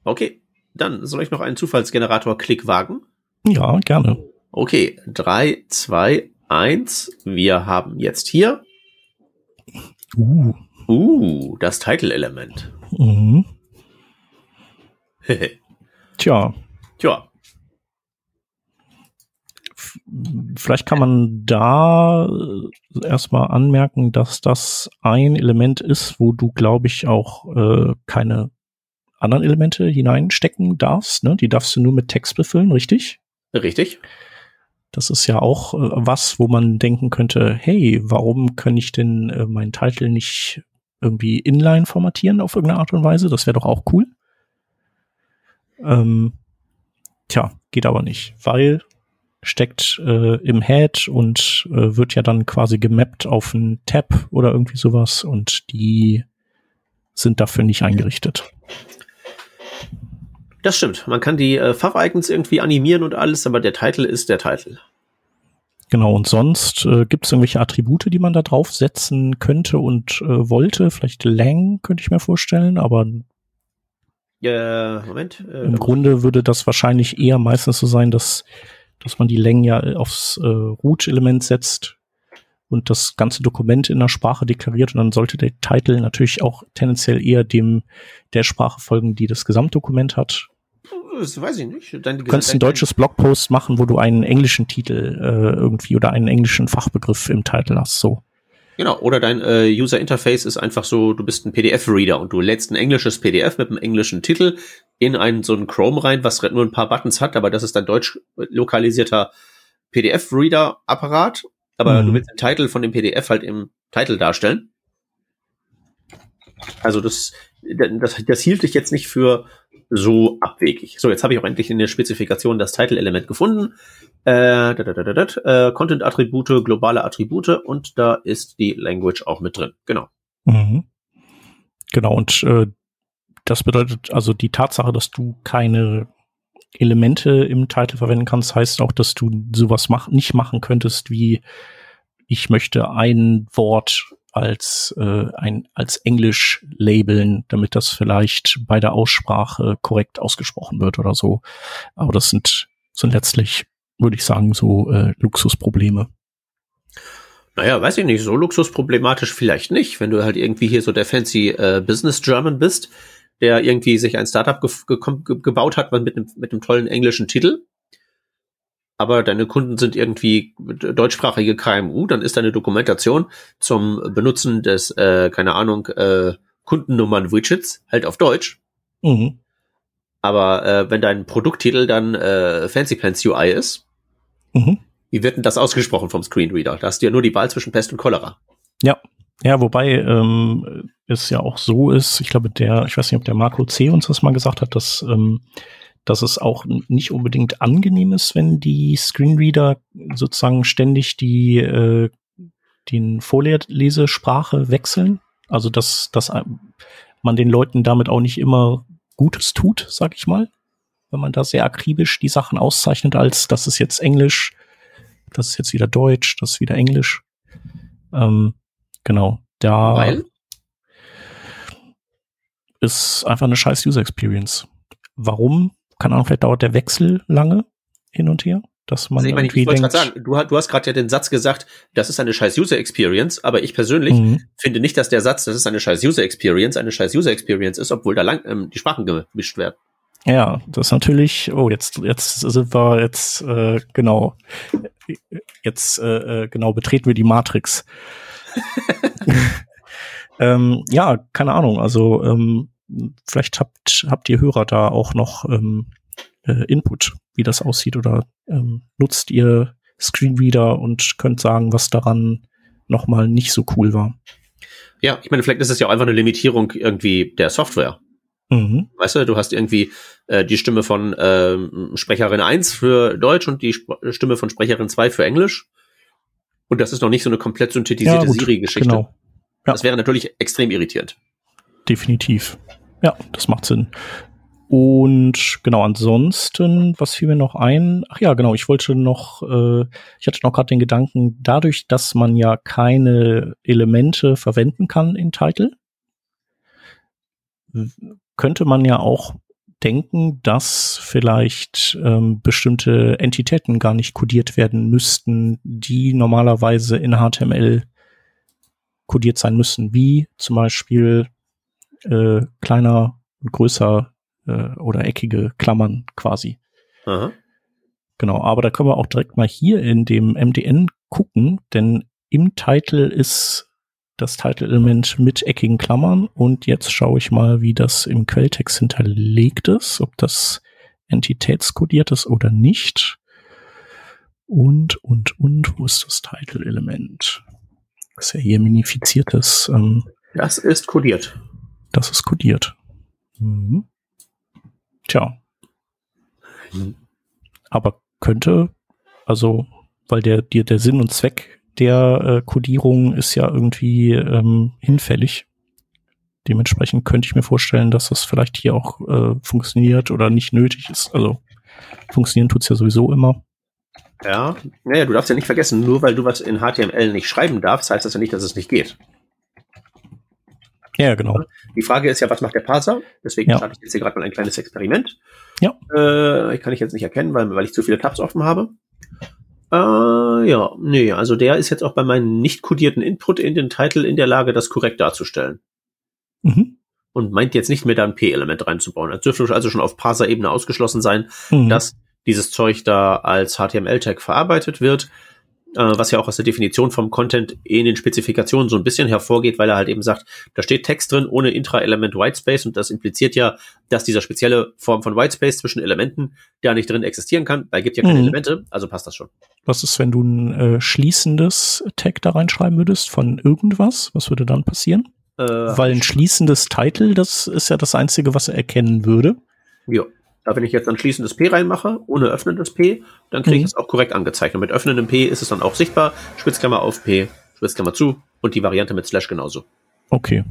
Speaker 2: Okay, dann soll ich noch einen Zufallsgenerator-Klick wagen?
Speaker 1: Ja, gerne.
Speaker 2: Okay, drei, zwei, eins. Wir haben jetzt hier. Uh. Uh, das Title-Element. Mhm.
Speaker 1: Tja.
Speaker 2: Tja.
Speaker 1: Vielleicht kann man da äh, erstmal anmerken, dass das ein Element ist, wo du, glaube ich, auch äh, keine anderen Elemente hineinstecken darfst. Ne? Die darfst du nur mit Text befüllen, richtig?
Speaker 2: Richtig.
Speaker 1: Das ist ja auch äh, was, wo man denken könnte, hey, warum kann ich denn äh, meinen Titel nicht irgendwie inline formatieren auf irgendeine Art und Weise. Das wäre doch auch cool. Ähm, tja, geht aber nicht, weil steckt äh, im Head und äh, wird ja dann quasi gemappt auf einen Tab oder irgendwie sowas und die sind dafür nicht eingerichtet.
Speaker 2: Das stimmt. Man kann die äh, Fav-Icons irgendwie animieren und alles, aber der Titel ist der Titel.
Speaker 1: Genau, und sonst äh, gibt es irgendwelche Attribute, die man da draufsetzen könnte und äh, wollte. Vielleicht Lang könnte ich mir vorstellen, aber
Speaker 2: äh, Moment.
Speaker 1: Äh, Im Grunde würde das wahrscheinlich eher meistens so sein, dass, dass man die Längen ja aufs äh, Root-Element setzt und das ganze Dokument in der Sprache deklariert und dann sollte der Titel natürlich auch tendenziell eher dem der Sprache folgen, die das Gesamtdokument hat.
Speaker 2: Das weiß ich nicht.
Speaker 1: Dann du könntest ein deutsches Blogpost machen, wo du einen englischen Titel äh, irgendwie oder einen englischen Fachbegriff im Titel hast, so.
Speaker 2: Genau, oder dein äh, User Interface ist einfach so, du bist ein PDF-Reader und du lädst ein englisches PDF mit einem englischen Titel in einen so einen Chrome rein, was nur ein paar Buttons hat, aber das ist dein deutsch lokalisierter PDF-Reader-Apparat aber mhm. du willst den Titel von dem PDF halt im Titel darstellen. Also das, das, das hielt ich jetzt nicht für so abwegig. So, jetzt habe ich auch endlich in der Spezifikation das Title-Element gefunden. Äh, äh, Content-Attribute, globale Attribute und da ist die Language auch mit drin. Genau.
Speaker 1: Mhm. Genau, und äh, das bedeutet also die Tatsache, dass du keine Elemente im Titel verwenden kannst, heißt auch, dass du sowas mach nicht machen könntest wie ich möchte ein Wort als äh, ein als Englisch labeln, damit das vielleicht bei der Aussprache korrekt ausgesprochen wird oder so. Aber das sind sind letztlich, würde ich sagen, so äh, Luxusprobleme.
Speaker 2: Naja, weiß ich nicht, so luxusproblematisch vielleicht nicht, wenn du halt irgendwie hier so der fancy äh, Business German bist, der irgendwie sich ein Startup ge ge gebaut hat mit einem, mit einem tollen englischen Titel. Aber deine Kunden sind irgendwie deutschsprachige KMU, dann ist deine Dokumentation zum Benutzen des, äh, keine Ahnung, äh, Kundennummern-Widgets halt auf Deutsch. Mhm. Aber äh, wenn dein Produkttitel dann äh, Fancy Pants UI ist, mhm. wie wird denn das ausgesprochen vom Screenreader? Da hast du ja nur die Wahl zwischen Pest und Cholera.
Speaker 1: Ja, ja, wobei ähm, es ja auch so ist, ich glaube, der, ich weiß nicht, ob der Marco C. uns das mal gesagt hat, dass, ähm, dass es auch nicht unbedingt angenehm ist, wenn die Screenreader sozusagen ständig die äh, den Vorlesesprache wechseln. Also dass, dass man den Leuten damit auch nicht immer Gutes tut, sag ich mal. Wenn man da sehr akribisch die Sachen auszeichnet, als das ist jetzt Englisch, das ist jetzt wieder Deutsch, das ist wieder Englisch. Ähm, Genau. Da Weil? ist einfach eine scheiß User Experience. Warum? Keine Ahnung, vielleicht dauert der Wechsel lange hin und her. Dass man also
Speaker 2: ich meine, ich wollte gerade sagen, du, du hast gerade ja den Satz gesagt, das ist eine scheiß User Experience, aber ich persönlich mhm. finde nicht, dass der Satz, das ist eine scheiß User Experience, eine scheiß User Experience ist, obwohl da lang ähm, die Sprachen gemischt werden.
Speaker 1: Ja, das ist natürlich, oh, jetzt, jetzt sind wir jetzt, äh, genau, jetzt, äh, äh genau, betreten wir die Matrix. ähm, ja, keine Ahnung. Also ähm, vielleicht habt, habt ihr Hörer da auch noch ähm, äh, Input, wie das aussieht oder ähm, nutzt ihr Screenreader und könnt sagen, was daran nochmal nicht so cool war.
Speaker 2: Ja, ich meine, vielleicht ist es ja auch einfach eine Limitierung irgendwie der Software. Mhm. Weißt du, du hast irgendwie äh, die Stimme von äh, Sprecherin 1 für Deutsch und die Sp Stimme von Sprecherin 2 für Englisch. Und das ist noch nicht so eine komplett synthetisierte ja, Siri-Geschichte. Genau. Ja. Das wäre natürlich extrem irritierend.
Speaker 1: Definitiv. Ja, das macht Sinn. Und genau, ansonsten, was fiel mir noch ein? Ach ja, genau, ich wollte noch, äh, ich hatte noch gerade den Gedanken, dadurch, dass man ja keine Elemente verwenden kann in Title, könnte man ja auch denken, dass vielleicht ähm, bestimmte Entitäten gar nicht kodiert werden müssten, die normalerweise in HTML kodiert sein müssen, wie zum Beispiel äh, kleiner und größer äh, oder eckige Klammern quasi. Aha. Genau, aber da können wir auch direkt mal hier in dem MDN gucken, denn im Titel ist das Title-Element mit eckigen Klammern und jetzt schaue ich mal, wie das im Quelltext hinterlegt ist, ob das entitätskodiert ist oder nicht. Und, und, und, wo ist das Title-Element? Das ist ja hier minifiziertes. Ähm,
Speaker 2: das ist kodiert.
Speaker 1: Das ist kodiert. Mhm. Tja. Mhm. Aber könnte, also, weil der, der, der Sinn und Zweck der äh, Codierung ist ja irgendwie ähm, hinfällig. Dementsprechend könnte ich mir vorstellen, dass das vielleicht hier auch äh, funktioniert oder nicht nötig ist. Also funktionieren tut's ja sowieso immer.
Speaker 2: Ja, naja, du darfst ja nicht vergessen, nur weil du was in HTML nicht schreiben darfst, heißt das ja nicht, dass es nicht geht.
Speaker 1: Ja, genau.
Speaker 2: Die Frage ist ja, was macht der Parser? Deswegen
Speaker 1: Ja.
Speaker 2: starte ich jetzt hier gerade mal ein kleines Experiment.
Speaker 1: Ja.
Speaker 2: Äh, kann ich jetzt nicht erkennen, weil, weil ich zu viele Tabs offen habe. Äh, ja, nee, also der ist jetzt auch bei meinem nicht kodierten Input in den Titel in der Lage, das korrekt darzustellen.
Speaker 1: Mhm.
Speaker 2: Und meint jetzt nicht mehr da ein P-Element reinzubauen. Es dürfte also schon auf Parser-Ebene ausgeschlossen sein,
Speaker 1: Mhm.
Speaker 2: dass dieses Zeug da als HTML-Tag verarbeitet wird, äh, was ja auch aus der Definition vom Content in den Spezifikationen so ein bisschen hervorgeht, weil er halt eben sagt, da steht Text drin ohne Intra-Element Whitespace und das impliziert ja, dass dieser spezielle Form von Whitespace zwischen Elementen da nicht drin existieren kann. Da gibt ja keine
Speaker 1: Mhm.
Speaker 2: Elemente, also passt das schon.
Speaker 1: Was ist, wenn du ein äh, schließendes Tag da reinschreiben würdest von irgendwas? Was würde dann passieren?
Speaker 2: Äh,
Speaker 1: Weil ein schließendes Title, das ist ja das Einzige, was er erkennen würde.
Speaker 2: ja. Da, wenn ich jetzt ein schließendes P reinmache, ohne öffnendes P, dann kriege ich
Speaker 1: Mhm.
Speaker 2: es auch korrekt angezeigt. Und mit öffnendem P ist es dann auch sichtbar. Spitzklammer auf P, Spitzklammer zu und die Variante mit Slash genauso.
Speaker 1: Okay.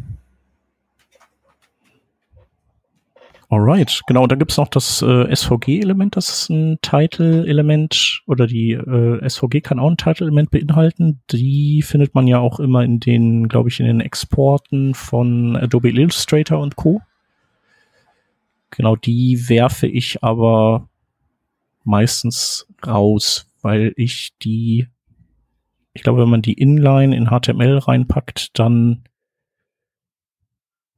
Speaker 1: Alright, genau. Und dann gibt's noch das äh, SVG-Element, das ist ein Title-Element oder die äh, SVG kann auch ein Title-Element beinhalten. Die findet man ja auch immer in den, glaube ich, in den Exporten von Adobe Illustrator und Co. Genau, die werfe ich aber meistens raus, weil ich die, ich glaube, wenn man die Inline in HTML reinpackt, dann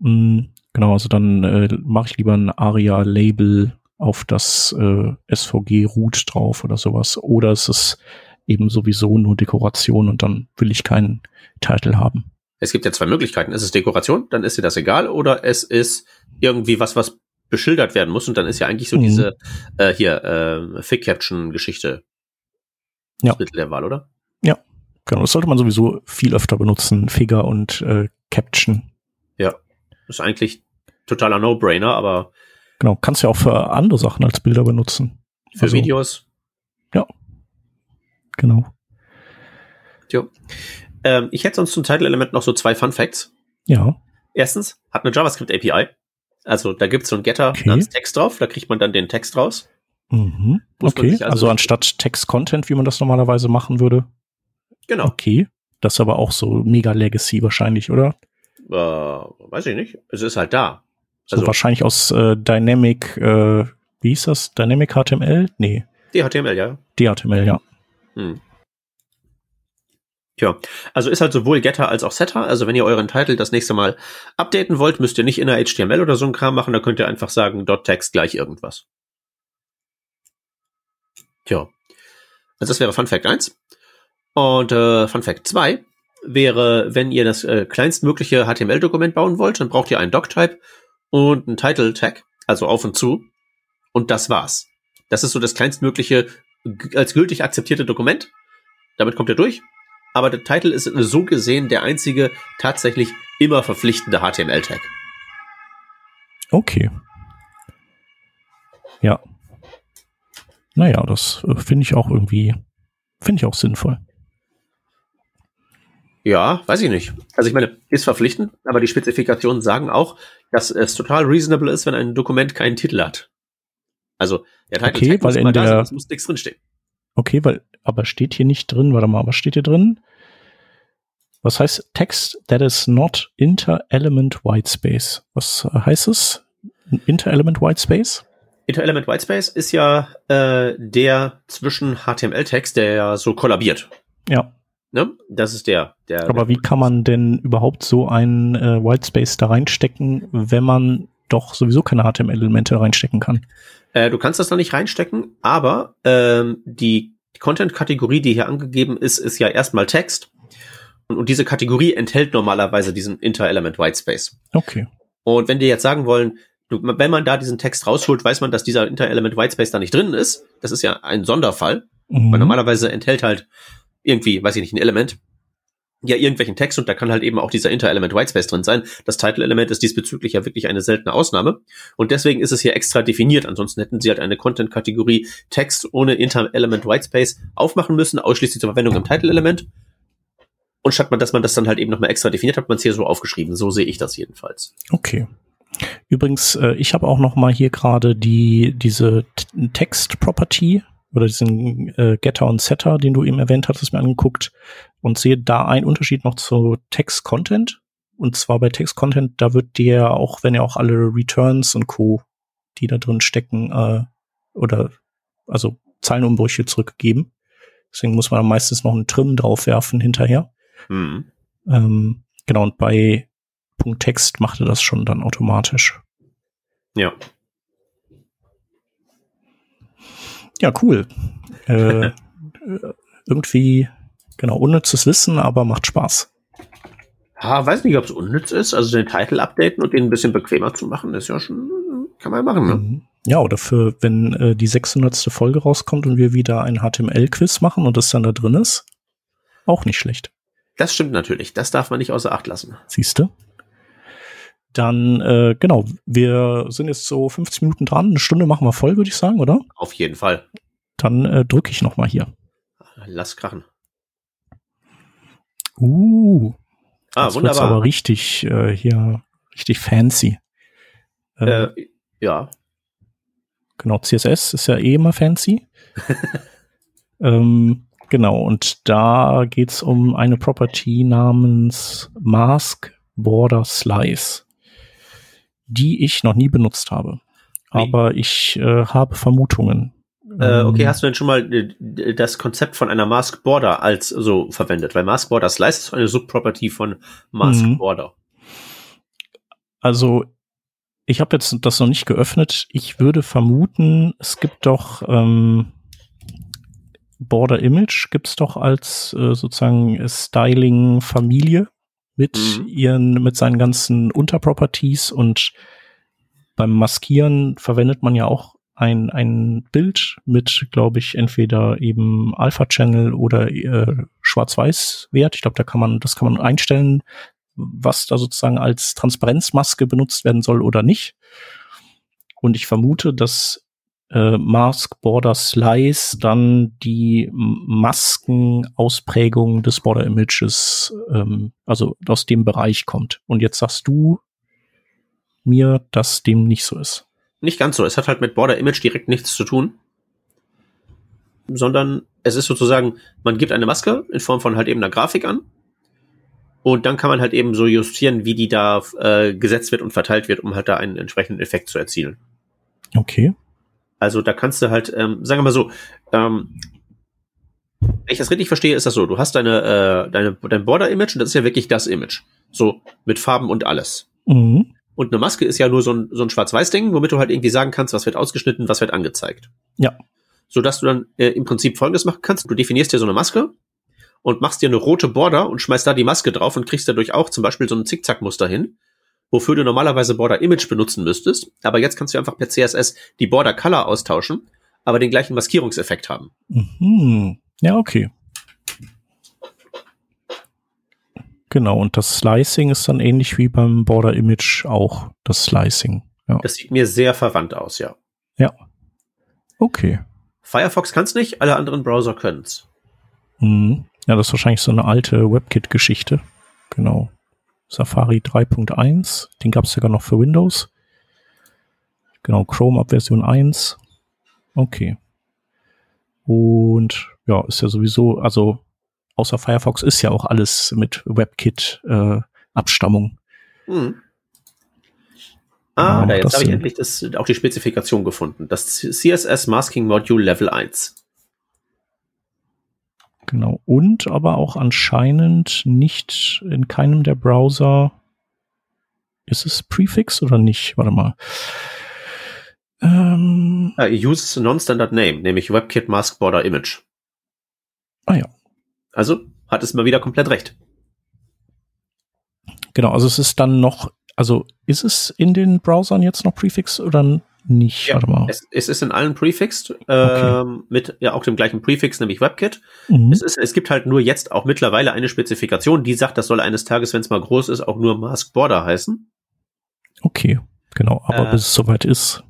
Speaker 1: Mm, Genau, also dann äh, mache ich lieber ein ARIA-Label auf das äh, SVG-Root drauf oder sowas. Oder es ist eben sowieso nur Dekoration und dann will ich keinen Titel haben.
Speaker 2: Es gibt ja zwei Möglichkeiten. Es ist Dekoration, dann ist dir das egal, oder es ist irgendwie was, was beschildert werden muss und dann ist ja eigentlich so
Speaker 1: Mhm.
Speaker 2: diese äh, hier äh, Fig Caption Geschichte
Speaker 1: Ja.
Speaker 2: das Mittel der Wahl, oder?
Speaker 1: Genau, das sollte man sowieso viel öfter benutzen, Figure und äh, Caption.
Speaker 2: Das ist eigentlich totaler No-Brainer, aber
Speaker 1: Genau, kannst ja auch für andere Sachen als Bilder benutzen.
Speaker 2: für
Speaker 1: Also,
Speaker 2: Videos.
Speaker 1: Genau.
Speaker 2: Jo. Ähm, ich hätte sonst zum Title-Element noch so zwei Fun Facts.
Speaker 1: Ja,
Speaker 2: Erstens hat eine JavaScript API. Also da gibt's so ein Getter
Speaker 1: Okay.
Speaker 2: namens Text drauf, da kriegt man dann den Text raus.
Speaker 1: mhm. Okay.
Speaker 2: also-
Speaker 1: Also, anstatt Text-Content, wie man das normalerweise machen würde.
Speaker 2: Genau.
Speaker 1: Okay. Das ist aber auch so mega Legacy wahrscheinlich, oder?
Speaker 2: Äh, weiß ich nicht. Es ist halt da.
Speaker 1: So
Speaker 2: Also
Speaker 1: wahrscheinlich aus äh, Dynamic, äh, wie hieß das? Dynamic HTML? Nee,
Speaker 2: DHTML, ja.
Speaker 1: DHTML, ja.
Speaker 2: Hm. Tja, also ist halt sowohl Getter als auch Setter. Also wenn ihr euren Titel das nächste Mal updaten wollt, müsst ihr nicht in der HTML oder so ein Kram machen. Da könnt ihr einfach sagen, .text gleich irgendwas. Tja, also das wäre Fun Fact 1. Und äh, Fun Fact 2 wäre, wenn ihr das äh, kleinstmögliche HTML-Dokument bauen wollt, dann braucht ihr einen Doc-Type und einen Title-Tag, also auf und zu. Und das war's. Das ist so das kleinstmögliche als gültig akzeptierte Dokument. Damit kommt er durch. Aber der Titel ist so gesehen der einzige tatsächlich immer verpflichtende HTML-Tag.
Speaker 1: Okay. Ja. Naja, das äh, finde ich auch irgendwie, finde ich auch sinnvoll.
Speaker 2: Ja, weiß ich nicht. Also ich meine, ist verpflichtend, aber die Spezifikationen sagen auch, dass es total reasonable ist, wenn ein Dokument keinen Titel hat. Also der Titel
Speaker 1: Okay, weil in
Speaker 2: da
Speaker 1: der-
Speaker 2: sein, es muss nichts drinstehen.
Speaker 1: Okay, weil, aber steht hier nicht drin, warte mal, was steht hier drin? Was heißt Text that is not inter-element whitespace? Was äh, heißt es? Inter-element whitespace?
Speaker 2: Inter-Element Whitespace ist ja äh, der zwischen HTML-Text, der ja so kollabiert.
Speaker 1: Ja.
Speaker 2: Ne? Das ist der. der
Speaker 1: Aber wie kann man denn überhaupt so einen äh, Whitespace da reinstecken, wenn man doch sowieso keine HTML-Elemente reinstecken kann?
Speaker 2: Äh, du kannst das da nicht reinstecken, aber ähm, die Content-Kategorie, die hier angegeben ist, ist ja erstmal Text. Und, und diese Kategorie enthält normalerweise diesen Inter-Element Whitespace.
Speaker 1: Okay.
Speaker 2: Und wenn die jetzt sagen wollen, du, wenn man da diesen Text rausholt, weiß man, dass dieser Inter-Element Whitespace da nicht drin ist. Das ist ja ein Sonderfall.
Speaker 1: Mhm.
Speaker 2: Weil normalerweise enthält halt irgendwie, weiß ich nicht, ein Element, ja, irgendwelchen Text und da kann halt eben auch dieser Inter-Element Whitespace drin sein. Das Title-Element ist diesbezüglich ja wirklich eine seltene Ausnahme. Und deswegen ist es hier extra definiert. Ansonsten hätten sie halt eine Content-Kategorie Text ohne Inter-Element Whitespace aufmachen müssen, ausschließlich zur Verwendung im Title-Element. Und statt man, dass man das dann halt eben nochmal extra definiert, hat man es hier so aufgeschrieben. So sehe ich das jedenfalls.
Speaker 1: Okay. Übrigens, äh, ich habe auch noch mal hier gerade die diese Text-Property oder diesen äh, Getter und Setter, den du eben erwähnt hattest, mir angeguckt und sehe da einen Unterschied noch zu Text-Content. Und zwar bei Text-Content, da wird dir auch, wenn ja auch alle Returns und Co., die da drin stecken, äh, oder also Zeilenumbrüche zurückgegeben. Deswegen muss man meistens noch einen Trim draufwerfen hinterher. Mhm. Ähm, genau, und bei Punkt Text machte das schon dann automatisch.
Speaker 2: Ja.
Speaker 1: Ja, cool. äh, irgendwie, genau, unnützes Wissen, aber macht Spaß.
Speaker 2: Ha, weiß nicht, ob es unnütz ist. Also den Titel updaten und den ein bisschen bequemer zu machen, ist ja schon, kann man machen, ne? Mhm.
Speaker 1: Ja, oder für, wenn äh, die 600. Folge rauskommt und wir wieder ein HTML-Quiz machen und das dann da drin ist, auch nicht schlecht.
Speaker 2: Das stimmt natürlich. Das darf man nicht außer Acht lassen.
Speaker 1: Siehst du? Dann, äh, genau, wir sind jetzt so 50 Minuten dran. Eine Stunde machen wir voll, würde ich sagen, oder?
Speaker 2: Auf jeden Fall.
Speaker 1: Dann äh, drücke ich noch mal hier.
Speaker 2: Lass krachen.
Speaker 1: Uh.
Speaker 2: Ah,
Speaker 1: das
Speaker 2: wunderbar.
Speaker 1: aber richtig äh, hier, richtig fancy.
Speaker 2: Äh, äh, ja.
Speaker 1: Genau, CSS ist ja eh immer fancy. ähm, genau, und da geht's um eine Property namens Mask Border Slice die ich noch nie benutzt habe. Nee. Aber ich äh, habe Vermutungen.
Speaker 2: Äh, okay, ähm, hast du denn schon mal äh, das Konzept von einer Mask Border als so verwendet? Weil Mask Border Slice ist eine Subproperty von Mask mhm. Border.
Speaker 1: Also ich habe jetzt das noch nicht geöffnet. Ich würde vermuten, es gibt doch ähm, Border Image gibt's doch als äh, sozusagen Styling-Familie mit mhm. ihren, mit seinen ganzen Unterproperties und beim Maskieren verwendet man ja auch ein, ein Bild mit, glaube ich, entweder eben Alpha-Channel oder äh, Schwarz-Weiß-Wert. Ich glaube, da kann man, das kann man einstellen, was da sozusagen als Transparenzmaske benutzt werden soll oder nicht. Und ich vermute, dass äh, Mask Border Slice dann die Maskenausprägung des Border Images, ähm, also aus dem Bereich kommt. Und jetzt sagst du mir, dass dem nicht so ist.
Speaker 2: Nicht ganz so. Es hat halt mit Border Image direkt nichts zu tun. Sondern es ist sozusagen, man gibt eine Maske in Form von halt eben einer Grafik an. Und dann kann man halt eben so justieren, wie die da äh, gesetzt wird und verteilt wird, um halt da einen entsprechenden Effekt zu erzielen.
Speaker 1: Okay.
Speaker 2: Also da kannst du halt, ähm, sagen wir mal so, ähm, wenn ich das richtig verstehe, ist das so, du hast deine, äh, deine dein Border-Image und das ist ja wirklich das Image. So, mit Farben und alles. Mhm. Und eine Maske ist ja nur so ein, so ein Schwarz-Weiß-Ding, womit du halt irgendwie sagen kannst, was wird ausgeschnitten, was wird angezeigt.
Speaker 1: Ja.
Speaker 2: So dass du dann äh, im Prinzip folgendes machen kannst. Du definierst dir so eine Maske und machst dir eine rote Border und schmeißt da die Maske drauf und kriegst dadurch auch zum Beispiel so ein Zickzack-Muster hin wofür du normalerweise Border Image benutzen müsstest. Aber jetzt kannst du einfach per CSS die Border Color austauschen, aber den gleichen Maskierungseffekt haben.
Speaker 1: Mhm. Ja, okay. Genau, und das Slicing ist dann ähnlich wie beim Border Image auch das Slicing.
Speaker 2: Ja. Das sieht mir sehr verwandt aus, ja.
Speaker 1: Ja. Okay.
Speaker 2: Firefox kann es nicht, alle anderen Browser können es.
Speaker 1: Mhm. Ja, das ist wahrscheinlich so eine alte WebKit-Geschichte. Genau. Safari 3.1, den gab es sogar noch für Windows. Genau, Chrome ab Version 1. Okay. Und ja, ist ja sowieso, also außer Firefox ist ja auch alles mit WebKit-Abstammung. Äh, hm.
Speaker 2: Ah, ja, da jetzt habe ich endlich das, auch die Spezifikation gefunden. Das CSS Masking Module Level 1.
Speaker 1: Genau. Und aber auch anscheinend nicht in keinem der Browser. Ist es Prefix oder nicht? Warte mal.
Speaker 2: Ähm, uh, uses a non-standard name, nämlich WebKit Mask Border Image.
Speaker 1: Ah ja.
Speaker 2: Also hat es mal wieder komplett recht.
Speaker 1: Genau, also es ist dann noch, also ist es in den Browsern jetzt noch Prefix oder nicht.
Speaker 2: Ja, Warte mal. Es, es, ist in allen prefixed, okay. ähm, mit ja auch dem gleichen Prefix, nämlich WebKit. Mhm. Es, ist, es gibt halt nur jetzt auch mittlerweile eine Spezifikation, die sagt, das soll eines Tages, wenn es mal groß ist, auch nur Mask Border heißen.
Speaker 1: Okay, genau. Aber äh, bis es soweit ist,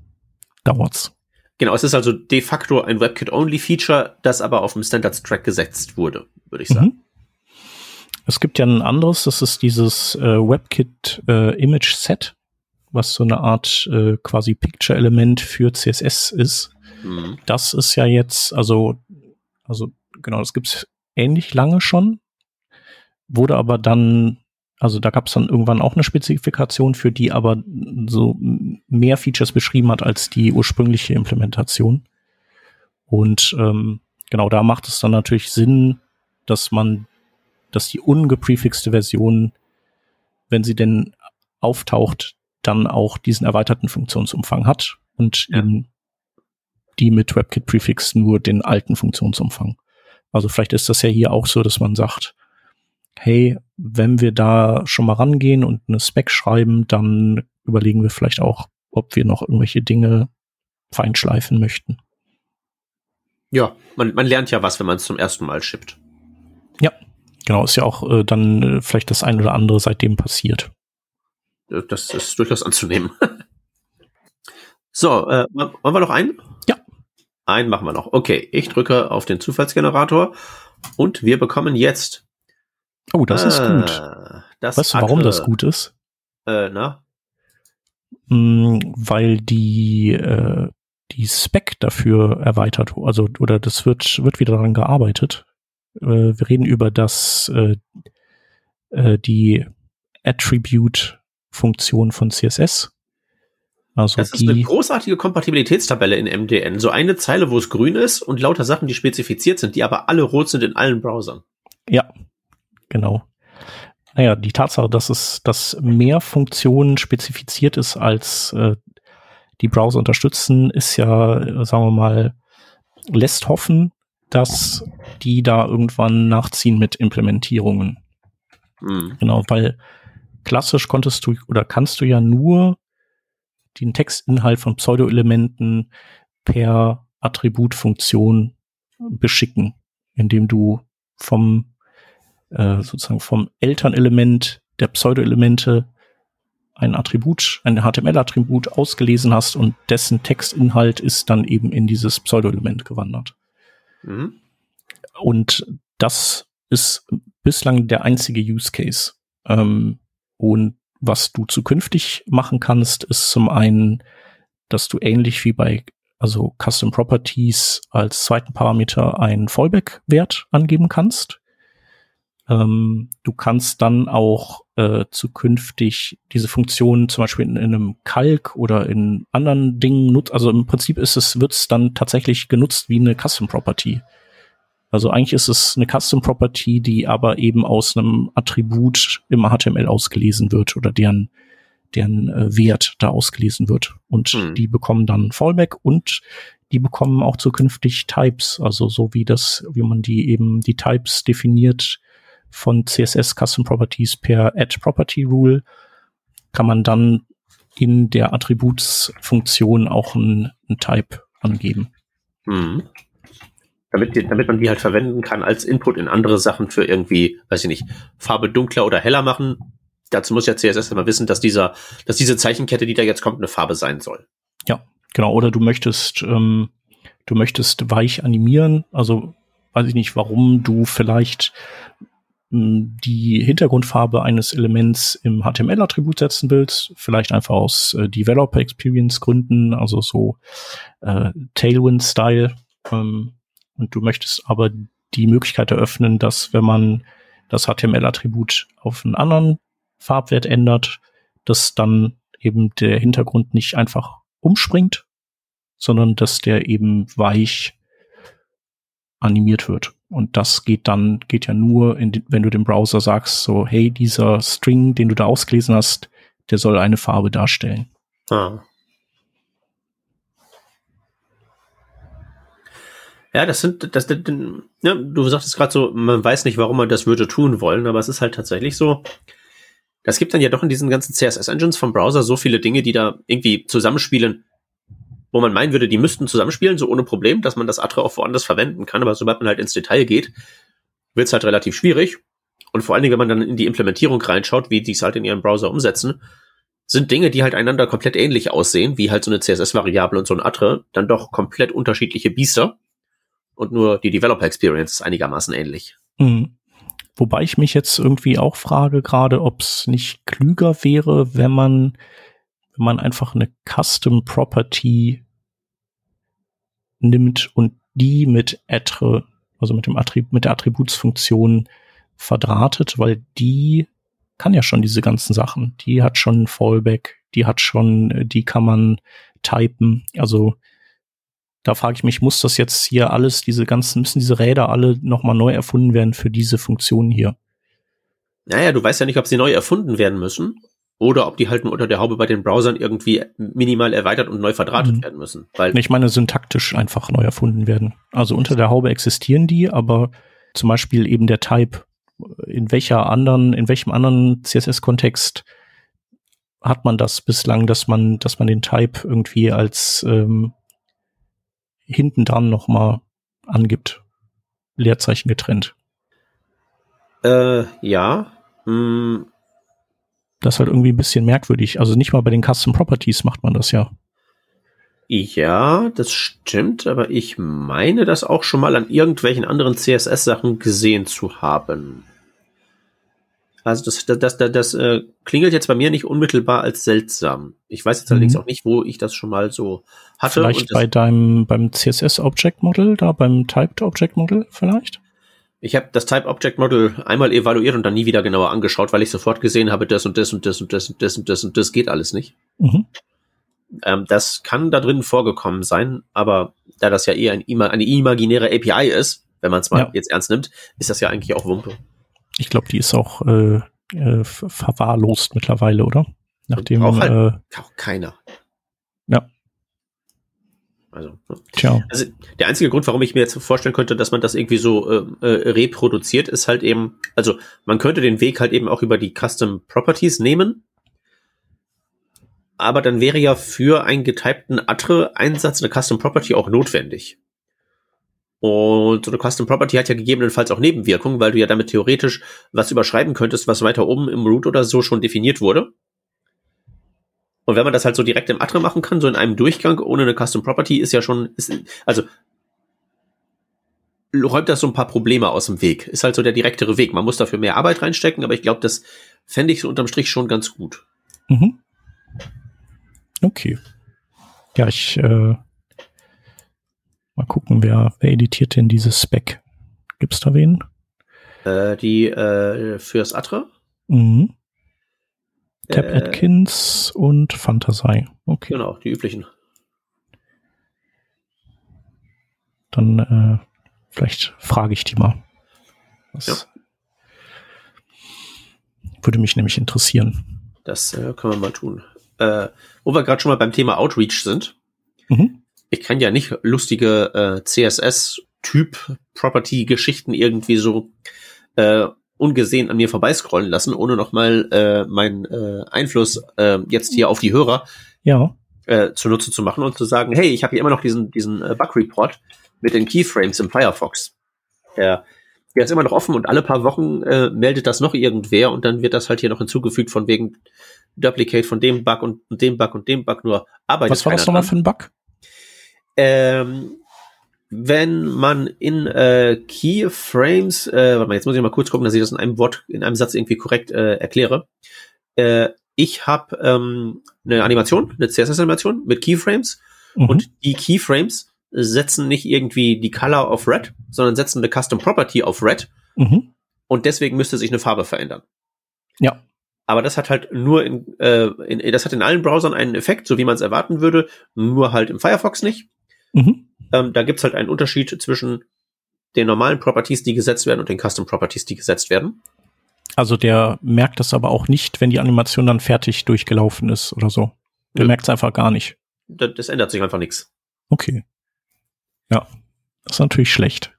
Speaker 1: dauert's.
Speaker 2: Genau, es ist also de facto ein WebKit-Only-Feature, das aber auf dem Standards-Track gesetzt wurde, würde ich sagen. Mhm.
Speaker 1: Es gibt ja ein anderes, das ist dieses äh, WebKit äh, Image Set, was so eine Art äh, quasi Picture-Element für CSS ist. Mhm. Das ist ja jetzt, also, also genau, das gibt's ähnlich lange schon, wurde aber dann, also da gab's dann irgendwann auch eine Spezifikation für die aber so mehr Features beschrieben hat als die ursprüngliche Implementation. Und ähm, genau da macht es dann natürlich Sinn, dass man, dass die ungeprefixte Version, wenn sie denn auftaucht, dann auch diesen erweiterten Funktionsumfang hat und ja. eben die mit WebKit Prefix nur den alten Funktionsumfang. Also vielleicht ist das ja hier auch so, dass man sagt, hey, wenn wir da schon mal rangehen und eine Spec schreiben, dann überlegen wir vielleicht auch, ob wir noch irgendwelche Dinge feinschleifen möchten.
Speaker 2: Ja, man, man lernt ja was, wenn man es zum ersten Mal schippt.
Speaker 1: Ja, genau, ist ja auch äh, dann äh, vielleicht das ein oder andere seitdem passiert.
Speaker 2: Das ist durchaus anzunehmen. so, äh, wollen wir noch einen?
Speaker 1: Ja.
Speaker 2: Einen machen wir noch. Okay, ich drücke auf den Zufallsgenerator und wir bekommen jetzt.
Speaker 1: Oh, das äh, ist gut. Das weißt du, warum das gut ist?
Speaker 2: Äh, na?
Speaker 1: Mm, weil die, äh, die Spec dafür erweitert, also oder das wird, wird wieder daran gearbeitet. Äh, wir reden über das äh, äh, die Attribute-Funktion von CSS.
Speaker 2: Also das ist die, eine großartige Kompatibilitätstabelle in MDN. So eine Zeile, wo es grün ist und lauter Sachen, die spezifiziert sind, die aber alle rot sind in allen Browsern.
Speaker 1: Ja, genau. Naja, die Tatsache, dass es, dass mehr Funktionen spezifiziert ist als äh, die Browser unterstützen, ist ja, sagen wir mal, lässt hoffen, dass die da irgendwann nachziehen mit Implementierungen. Mhm. Genau, weil klassisch konntest du oder kannst du ja nur den Textinhalt von Pseudo-Elementen per Attributfunktion beschicken, indem du vom äh, sozusagen vom Elternelement der Pseudo-Elemente ein Attribut, ein HTML-Attribut ausgelesen hast und dessen Textinhalt ist dann eben in dieses Pseudo-Element gewandert. Mhm. Und das ist bislang der einzige Use Case. Ähm, und was du zukünftig machen kannst, ist zum einen, dass du ähnlich wie bei also Custom Properties als zweiten Parameter einen Fallback-Wert angeben kannst. Ähm, du kannst dann auch äh, zukünftig diese Funktion zum Beispiel in, in einem Kalk oder in anderen Dingen nutzen. Also im Prinzip ist es, wird es dann tatsächlich genutzt wie eine Custom Property. Also eigentlich ist es eine Custom Property, die aber eben aus einem Attribut im HTML ausgelesen wird oder deren deren äh, Wert da ausgelesen wird. Und hm. die bekommen dann Fallback und die bekommen auch zukünftig Types, also so wie das, wie man die eben die Types definiert, von CSS Custom Properties per Add Property Rule kann man dann in der Attributsfunktion auch ein, ein Type angeben. Mhm.
Speaker 2: Damit, damit man die halt verwenden kann als Input in andere Sachen für irgendwie, weiß ich nicht, Farbe dunkler oder heller machen. Dazu muss ja CSS immer wissen, dass dieser, dass diese Zeichenkette, die da jetzt kommt, eine Farbe sein soll.
Speaker 1: Ja, genau. Oder du möchtest, ähm, du möchtest weich animieren. Also weiß ich nicht, warum du vielleicht die Hintergrundfarbe eines Elements im HTML-Attribut setzen willst, vielleicht einfach aus äh, Developer Experience Gründen, also so äh, Tailwind-Style. Ähm, und du möchtest aber die Möglichkeit eröffnen, dass wenn man das HTML-Attribut auf einen anderen Farbwert ändert, dass dann eben der Hintergrund nicht einfach umspringt, sondern dass der eben weich animiert wird. Und das geht dann, geht ja nur, in, wenn du dem Browser sagst, so, hey, dieser String, den du da ausgelesen hast, der soll eine Farbe darstellen. Ah.
Speaker 2: Ja, das sind, das, das ja, du sagtest gerade so, man weiß nicht, warum man das würde tun wollen, aber es ist halt tatsächlich so. Das gibt dann ja doch in diesen ganzen CSS-Engines vom Browser so viele Dinge, die da irgendwie zusammenspielen, wo man meinen würde, die müssten zusammenspielen, so ohne Problem, dass man das Atre auch woanders verwenden kann. Aber sobald man halt ins Detail geht, wird es halt relativ schwierig. Und vor allen Dingen, wenn man dann in die Implementierung reinschaut, wie die es halt in ihrem Browser umsetzen, sind Dinge, die halt einander komplett ähnlich aussehen, wie halt so eine CSS-Variable und so ein Atre, dann doch komplett unterschiedliche Biester. Und nur die Developer Experience ist einigermaßen ähnlich.
Speaker 1: Mhm. Wobei ich mich jetzt irgendwie auch frage gerade, ob es nicht klüger wäre, wenn man, wenn man einfach eine Custom Property nimmt und die mit Attre, also mit dem Attrib mit der Attributsfunktion verdrahtet, weil die kann ja schon diese ganzen Sachen. Die hat schon ein Fallback, die hat schon, die kann man typen. Also da frage ich mich, muss das jetzt hier alles, diese ganzen, müssen diese Räder alle nochmal neu erfunden werden für diese Funktion hier?
Speaker 2: Naja, du weißt ja nicht, ob sie neu erfunden werden müssen oder ob die halt nur unter der Haube bei den Browsern irgendwie minimal erweitert und neu verdrahtet mhm. werden müssen.
Speaker 1: Weil ich meine, syntaktisch einfach neu erfunden werden. Also unter der Haube existieren die, aber zum Beispiel eben der Type, in welcher anderen, in welchem anderen CSS-Kontext hat man das bislang, dass man, dass man den Type irgendwie als ähm, hinten dran noch mal angibt. Leerzeichen getrennt.
Speaker 2: Äh, ja. Hm.
Speaker 1: Das ist halt irgendwie ein bisschen merkwürdig. Also nicht mal bei den Custom Properties macht man das ja.
Speaker 2: Ja, das stimmt, aber ich meine das auch schon mal an irgendwelchen anderen CSS-Sachen gesehen zu haben. Also das, das, das, das, das äh, klingelt jetzt bei mir nicht unmittelbar als seltsam. Ich weiß jetzt allerdings mhm. auch nicht, wo ich das schon mal so hatte.
Speaker 1: Vielleicht bei deinem beim CSS Object Model, da beim Typed Object Model vielleicht?
Speaker 2: Ich habe das Type Object Model einmal evaluiert und dann nie wieder genauer angeschaut, weil ich sofort gesehen habe, das und das und das und das und das und das und das geht alles nicht. Mhm. Ähm, das kann da drin vorgekommen sein, aber da das ja eher ein, eine imaginäre API ist, wenn man es mal ja. jetzt ernst nimmt, ist das ja eigentlich auch Wumpe.
Speaker 1: Ich glaube, die ist auch äh, äh, verwahrlost mittlerweile, oder? Nachdem
Speaker 2: auch halt äh, auch keiner.
Speaker 1: Ja.
Speaker 2: Also, ne? Tja. also der einzige Grund, warum ich mir jetzt vorstellen könnte, dass man das irgendwie so äh, äh, reproduziert, ist halt eben, also man könnte den Weg halt eben auch über die Custom Properties nehmen, aber dann wäre ja für einen getypten Atre-Einsatz eine Custom Property auch notwendig. Und so eine Custom Property hat ja gegebenenfalls auch Nebenwirkungen, weil du ja damit theoretisch was überschreiben könntest, was weiter oben im Root oder so schon definiert wurde. Und wenn man das halt so direkt im Atre machen kann, so in einem Durchgang ohne eine Custom Property, ist ja schon, ist, also räumt das so ein paar Probleme aus dem Weg. Ist halt so der direktere Weg. Man muss dafür mehr Arbeit reinstecken, aber ich glaube, das fände ich so unterm Strich schon ganz gut. Mhm.
Speaker 1: Okay. Ja, ich äh, Mal gucken, wer, wer editiert denn dieses Spec? Gibt's da wen?
Speaker 2: Äh, die äh, fürs Atre?
Speaker 1: Mhm. Tab äh, Atkins und Fantasy. Okay.
Speaker 2: Genau, die üblichen.
Speaker 1: Dann äh, vielleicht frage ich die mal. Das ja. würde mich nämlich interessieren.
Speaker 2: Das äh, können wir mal tun. Äh, wo wir gerade schon mal beim Thema Outreach sind. Mhm ich kann ja nicht lustige äh, CSS-Typ-Property-Geschichten irgendwie so äh, ungesehen an mir vorbeiscrollen lassen, ohne nochmal äh, meinen äh, Einfluss äh, jetzt hier auf die Hörer
Speaker 1: ja.
Speaker 2: äh, zunutze zu machen und zu sagen, hey, ich habe hier immer noch diesen, diesen äh, Bug-Report mit den Keyframes im Firefox. Der, der ist immer noch offen und alle paar Wochen äh, meldet das noch irgendwer und dann wird das halt hier noch hinzugefügt von wegen Duplicate von dem Bug und, und dem Bug und dem Bug nur arbeitet.
Speaker 1: Was war das nochmal für ein Bug?
Speaker 2: Ähm, wenn man in äh, Keyframes, äh, warte mal, jetzt muss ich mal kurz gucken, dass ich das in einem Wort, in einem Satz irgendwie korrekt äh, erkläre. Äh, ich habe ähm, eine Animation, eine CSS-Animation mit Keyframes mhm. und die Keyframes setzen nicht irgendwie die Color auf Red, sondern setzen eine Custom Property auf Red mhm. und deswegen müsste sich eine Farbe verändern.
Speaker 1: Ja.
Speaker 2: Aber das hat halt nur in, äh, in das hat in allen Browsern einen Effekt, so wie man es erwarten würde, nur halt im Firefox nicht. Mhm. Ähm, da gibt's halt einen Unterschied zwischen den normalen Properties, die gesetzt werden, und den Custom Properties, die gesetzt werden.
Speaker 1: Also der merkt das aber auch nicht, wenn die Animation dann fertig durchgelaufen ist oder so. Der ja. merkt es einfach gar nicht.
Speaker 2: Das, das ändert sich einfach nichts.
Speaker 1: Okay. Ja, das ist natürlich schlecht.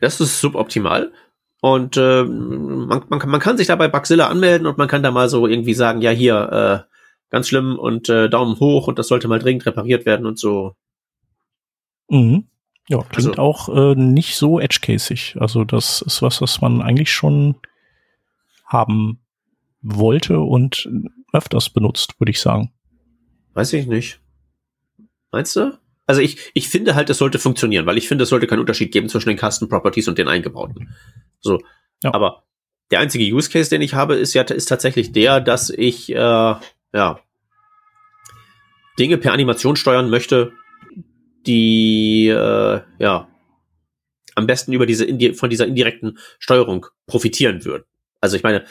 Speaker 2: Das ist suboptimal. Und äh, man, man, kann, man kann sich da bei Bugzilla anmelden und man kann da mal so irgendwie sagen, ja hier, äh, ganz schlimm und äh, Daumen hoch und das sollte mal dringend repariert werden und so.
Speaker 1: Mhm. Ja, klingt also, auch äh, nicht so edge-casig. Also das ist was, was man eigentlich schon haben wollte und öfters benutzt, würde ich sagen.
Speaker 2: Weiß ich nicht. Meinst du? Also ich, ich finde halt, es sollte funktionieren, weil ich finde, es sollte keinen Unterschied geben zwischen den Custom Properties und den eingebauten. So. Ja. Aber der einzige Use Case, den ich habe, ist ja ist tatsächlich der, dass ich äh, ja Dinge per Animation steuern möchte, die äh, ja am besten über diese von dieser indirekten Steuerung profitieren würden. Also ich meine,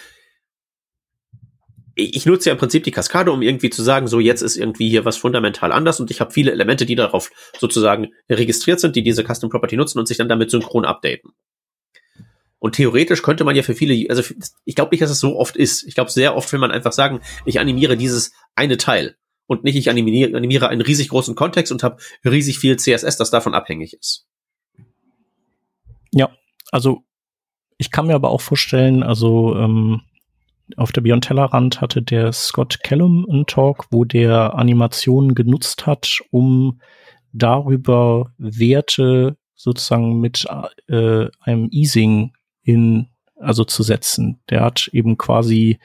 Speaker 2: ich nutze ja im Prinzip die Kaskade, um irgendwie zu sagen, so jetzt ist irgendwie hier was fundamental anders und ich habe viele Elemente, die darauf sozusagen registriert sind, die diese Custom Property nutzen und sich dann damit synchron updaten. Und theoretisch könnte man ja für viele, also ich glaube nicht, dass es so oft ist. Ich glaube, sehr oft will man einfach sagen, ich animiere dieses eine Teil und nicht, ich animiere, animiere einen riesig großen Kontext und habe riesig viel CSS, das davon abhängig ist.
Speaker 1: Ja, also ich kann mir aber auch vorstellen, also ähm, auf der Beyond Tellerrand hatte der Scott Callum einen Talk, wo der Animationen genutzt hat, um darüber Werte sozusagen mit äh, einem Easing in, also zu setzen. Der hat eben quasi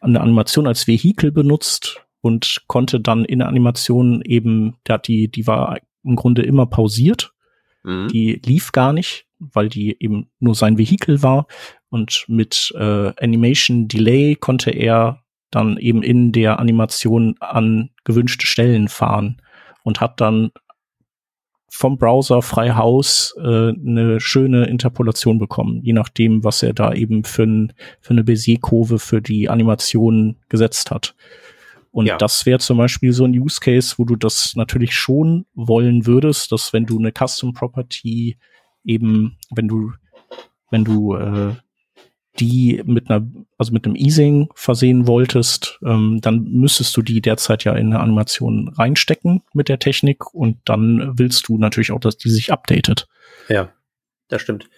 Speaker 1: eine Animation als Vehikel benutzt und konnte dann in der Animation eben, hat die, die war im Grunde immer pausiert. Mhm. Die lief gar nicht, weil die eben nur sein Vehikel war. Und mit äh, Animation Delay konnte er dann eben in der Animation an gewünschte Stellen fahren und hat dann vom Browser frei Haus äh, eine schöne Interpolation bekommen, je nachdem, was er da eben für, ein, für eine Bézier-Kurve für die Animation gesetzt hat. Und ja. das wäre zum Beispiel so ein Use Case, wo du das natürlich schon wollen würdest, dass wenn du eine Custom Property eben, wenn du, wenn du äh, die mit einer, also mit einem Easing versehen wolltest, ähm, dann müsstest du die derzeit ja in eine Animation reinstecken mit der Technik und dann willst du natürlich auch, dass die sich updatet.
Speaker 2: Ja, das stimmt.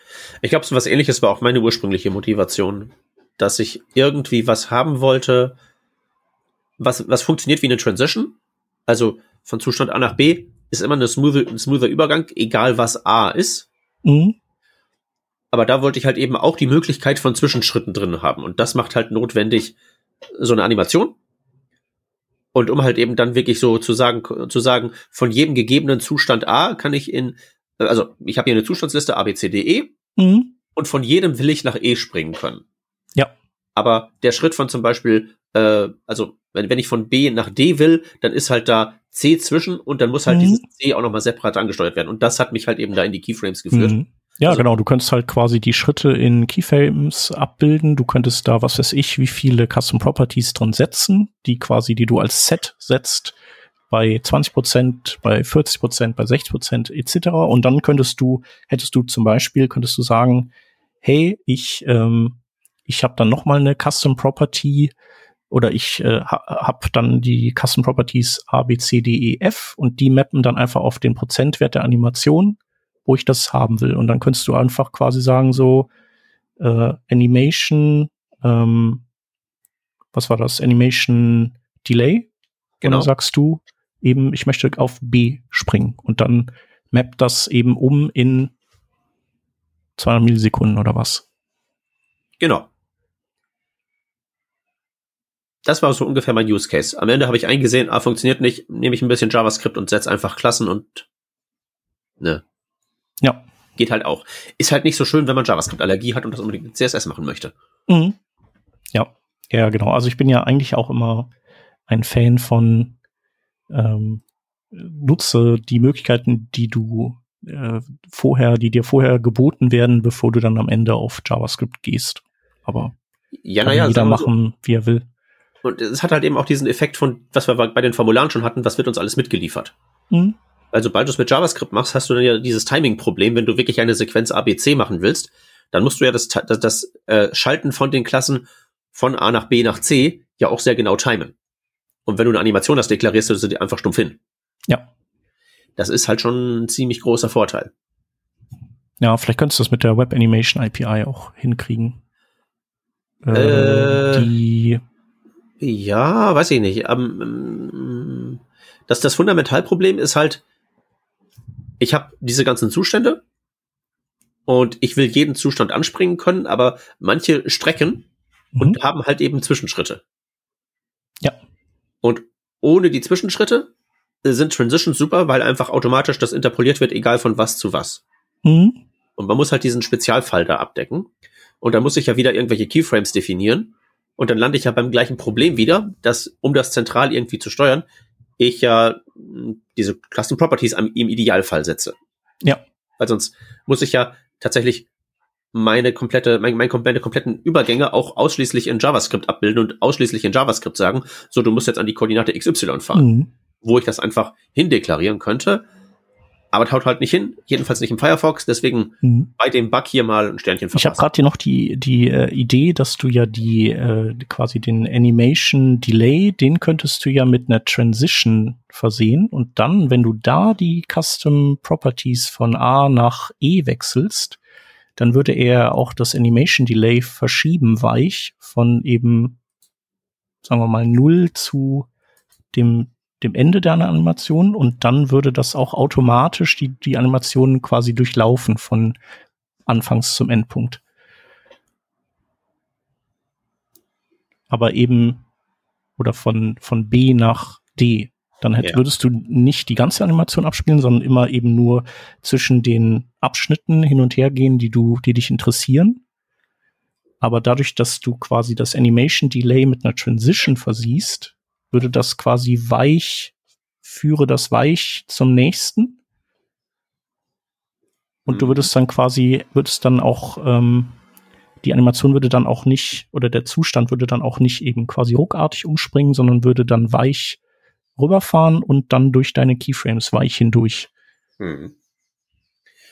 Speaker 2: Ich glaube, so was ähnliches war auch meine ursprüngliche Motivation, dass ich irgendwie was haben wollte, was, was funktioniert wie eine Transition. Also von Zustand A nach B ist immer eine smoothe, ein smoother Übergang, egal was A ist. Mhm. Aber da wollte ich halt eben auch die Möglichkeit von Zwischenschritten drin haben. Und das macht halt notwendig so eine Animation. Und um halt eben dann wirklich so zu sagen, zu sagen, von jedem gegebenen Zustand A kann ich in, also ich habe hier eine Zustandsliste A, B, C, D, E. Mhm. Und von jedem will ich nach E springen können.
Speaker 1: Ja.
Speaker 2: Aber der Schritt von zum Beispiel, äh, also wenn, wenn ich von B nach D will, dann ist halt da C zwischen und dann muss halt mhm. dieses C auch nochmal separat angesteuert werden. Und das hat mich halt eben da in die Keyframes geführt. Mhm.
Speaker 1: Ja, also, genau. Du könntest halt quasi die Schritte in Keyframes abbilden. Du könntest da, was weiß ich, wie viele Custom Properties drin setzen, die quasi, die du als Set setzt bei 20 Prozent, bei 40 Prozent, bei 60 Prozent etc. Und dann könntest du, hättest du zum Beispiel, könntest du sagen, hey, ich, ähm, ich habe dann noch mal eine Custom Property oder ich äh, habe dann die Custom Properties A, B, C, D, E, F und die mappen dann einfach auf den Prozentwert der Animation wo ich das haben will. Und dann könntest du einfach quasi sagen, so äh, Animation, ähm, was war das? Animation Delay. Genau. Und dann sagst du eben, ich möchte auf B springen. Und dann mappt das eben um in 200 Millisekunden oder was.
Speaker 2: Genau. Das war so ungefähr mein Use Case. Am Ende habe ich eingesehen, ah, funktioniert nicht, nehme ich ein bisschen JavaScript und setze einfach Klassen und ne,
Speaker 1: ja.
Speaker 2: Geht halt auch. Ist halt nicht so schön, wenn man JavaScript-Allergie hat und das unbedingt mit CSS machen möchte.
Speaker 1: Mhm. Ja, ja, genau. Also ich bin ja eigentlich auch immer ein Fan von ähm, nutze die Möglichkeiten, die du äh, vorher, die dir vorher geboten werden, bevor du dann am Ende auf JavaScript gehst. Aber
Speaker 2: ja,
Speaker 1: kann
Speaker 2: naja,
Speaker 1: jeder machen, so. wie er will.
Speaker 2: Und es hat halt eben auch diesen Effekt von, was wir bei den Formularen schon hatten, was wird uns alles mitgeliefert. Mhm weil sobald du es mit JavaScript machst, hast du dann ja dieses Timing-Problem, wenn du wirklich eine Sequenz ABC machen willst, dann musst du ja das, das, das äh, Schalten von den Klassen von A nach B nach C ja auch sehr genau timen. Und wenn du eine Animation hast, deklarierst du sie einfach stumpf hin.
Speaker 1: Ja.
Speaker 2: Das ist halt schon ein ziemlich großer Vorteil.
Speaker 1: Ja, vielleicht könntest du das mit der Web Animation API auch hinkriegen.
Speaker 2: Äh, äh, die ja, weiß ich nicht. Ähm, das, das Fundamentalproblem ist halt, ich habe diese ganzen Zustände und ich will jeden Zustand anspringen können, aber manche strecken mhm. und haben halt eben Zwischenschritte.
Speaker 1: Ja.
Speaker 2: Und ohne die Zwischenschritte sind Transitions super, weil einfach automatisch das interpoliert wird, egal von was zu was. Mhm. Und man muss halt diesen Spezialfall da abdecken. Und dann muss ich ja wieder irgendwelche Keyframes definieren. Und dann lande ich ja beim gleichen Problem wieder, dass, um das zentral irgendwie zu steuern, ich ja hm, diese Custom Properties im Idealfall setze.
Speaker 1: Ja.
Speaker 2: Weil sonst muss ich ja tatsächlich meine komplette, mein, meine, meine kompletten Übergänge auch ausschließlich in JavaScript abbilden und ausschließlich in JavaScript sagen, so du musst jetzt an die Koordinate XY fahren, mhm. wo ich das einfach hindeklarieren könnte. Aber das haut halt nicht hin, jedenfalls nicht im Firefox, deswegen mhm. bei dem Bug hier mal ein Sternchen
Speaker 1: verpassen. Ich habe gerade hier noch die, die äh, Idee, dass du ja die äh, quasi den Animation Delay, den könntest du ja mit einer Transition versehen und dann, wenn du da die Custom Properties von A nach E wechselst, dann würde er auch das Animation Delay verschieben weich von eben, sagen wir mal, null zu dem dem Ende der Animation und dann würde das auch automatisch die, die Animation quasi durchlaufen von Anfangs zum Endpunkt. Aber eben oder von, von B nach D. Dann hätt, ja. würdest du nicht die ganze Animation abspielen, sondern immer eben nur zwischen den Abschnitten hin und her gehen, die du, die dich interessieren. Aber dadurch, dass du quasi das Animation Delay mit einer Transition versiehst, würde das quasi weich, führe das weich zum nächsten. Und mhm. du würdest dann quasi, würdest dann auch, ähm, die Animation würde dann auch nicht, oder der Zustand würde dann auch nicht eben quasi ruckartig umspringen, sondern würde dann weich rüberfahren und dann durch deine Keyframes weich hindurch. Mhm.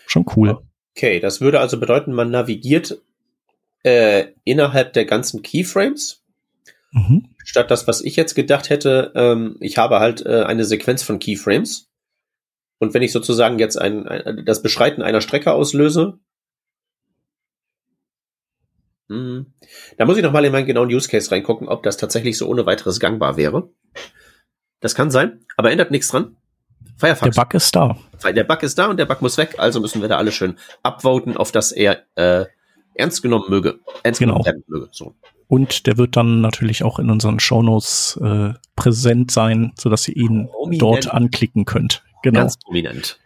Speaker 1: Schon cool.
Speaker 2: Okay, das würde also bedeuten, man navigiert äh, innerhalb der ganzen Keyframes Mhm. Statt das, was ich jetzt gedacht hätte, ähm, ich habe halt äh, eine Sequenz von Keyframes. Und wenn ich sozusagen jetzt ein, ein das Beschreiten einer Strecke auslöse, mh, da muss ich noch mal in meinen genauen Use Case reingucken, ob das tatsächlich so ohne weiteres gangbar wäre. Das kann sein, aber ändert nichts dran.
Speaker 1: Firefox. Der Bug ist da.
Speaker 2: Der Bug ist da und der Bug muss weg, also müssen wir da alle schön upvoten, auf das er äh, ernst genommen möge. Ernst
Speaker 1: genau. genommen möge. So. Und der wird dann natürlich auch in unseren Shownotes äh, präsent sein, sodass ihr ihn prominent. dort anklicken könnt.
Speaker 2: Genau. Ganz prominent.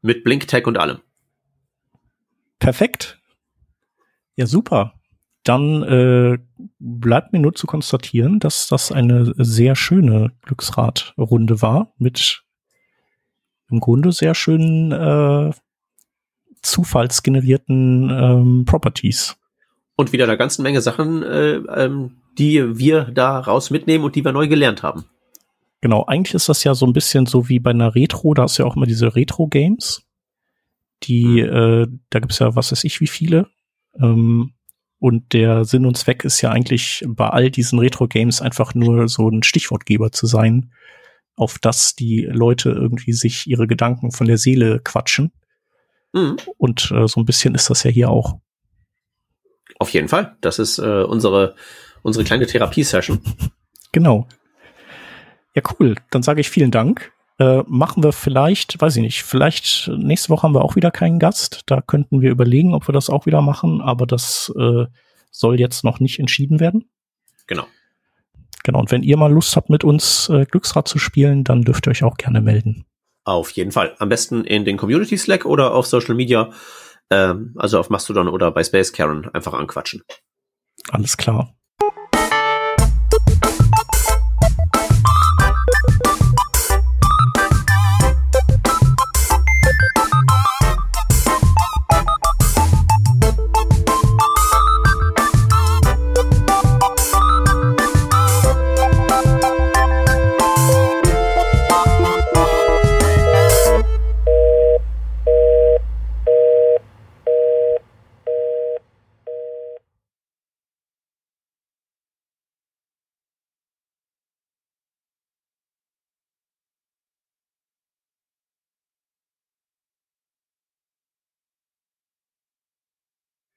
Speaker 2: Mit Blink-Tag und allem.
Speaker 1: Perfekt. Ja, super. Dann äh, bleibt mir nur zu konstatieren, dass das eine sehr schöne Glücksradrunde war mit im Grunde sehr schönen äh, zufallsgenerierten ähm, Properties
Speaker 2: und wieder eine ganze Menge Sachen, äh, ähm, die wir da raus mitnehmen und die wir neu gelernt haben.
Speaker 1: Genau, eigentlich ist das ja so ein bisschen so wie bei einer Retro, da hast du ja auch immer diese Retro-Games. Die, mhm. äh, da gibt's ja was weiß ich wie viele. Ähm, und der Sinn und Zweck ist ja eigentlich bei all diesen Retro-Games einfach nur so ein Stichwortgeber zu sein, auf das die Leute irgendwie sich ihre Gedanken von der Seele quatschen. Mhm. Und äh, so ein bisschen ist das ja hier auch.
Speaker 2: Auf jeden Fall. Das ist äh, unsere, unsere kleine Therapiesession.
Speaker 1: Genau. Ja, cool. Dann sage ich vielen Dank. Äh, machen wir vielleicht, weiß ich nicht, vielleicht nächste Woche haben wir auch wieder keinen Gast. Da könnten wir überlegen, ob wir das auch wieder machen, aber das äh, soll jetzt noch nicht entschieden werden.
Speaker 2: Genau.
Speaker 1: Genau. Und wenn ihr mal Lust habt, mit uns äh, Glücksrad zu spielen, dann dürft ihr euch auch gerne melden.
Speaker 2: Auf jeden Fall. Am besten in den Community Slack oder auf Social Media ähm, also auf Mastodon oder bei Space Karen einfach anquatschen.
Speaker 1: Alles klar.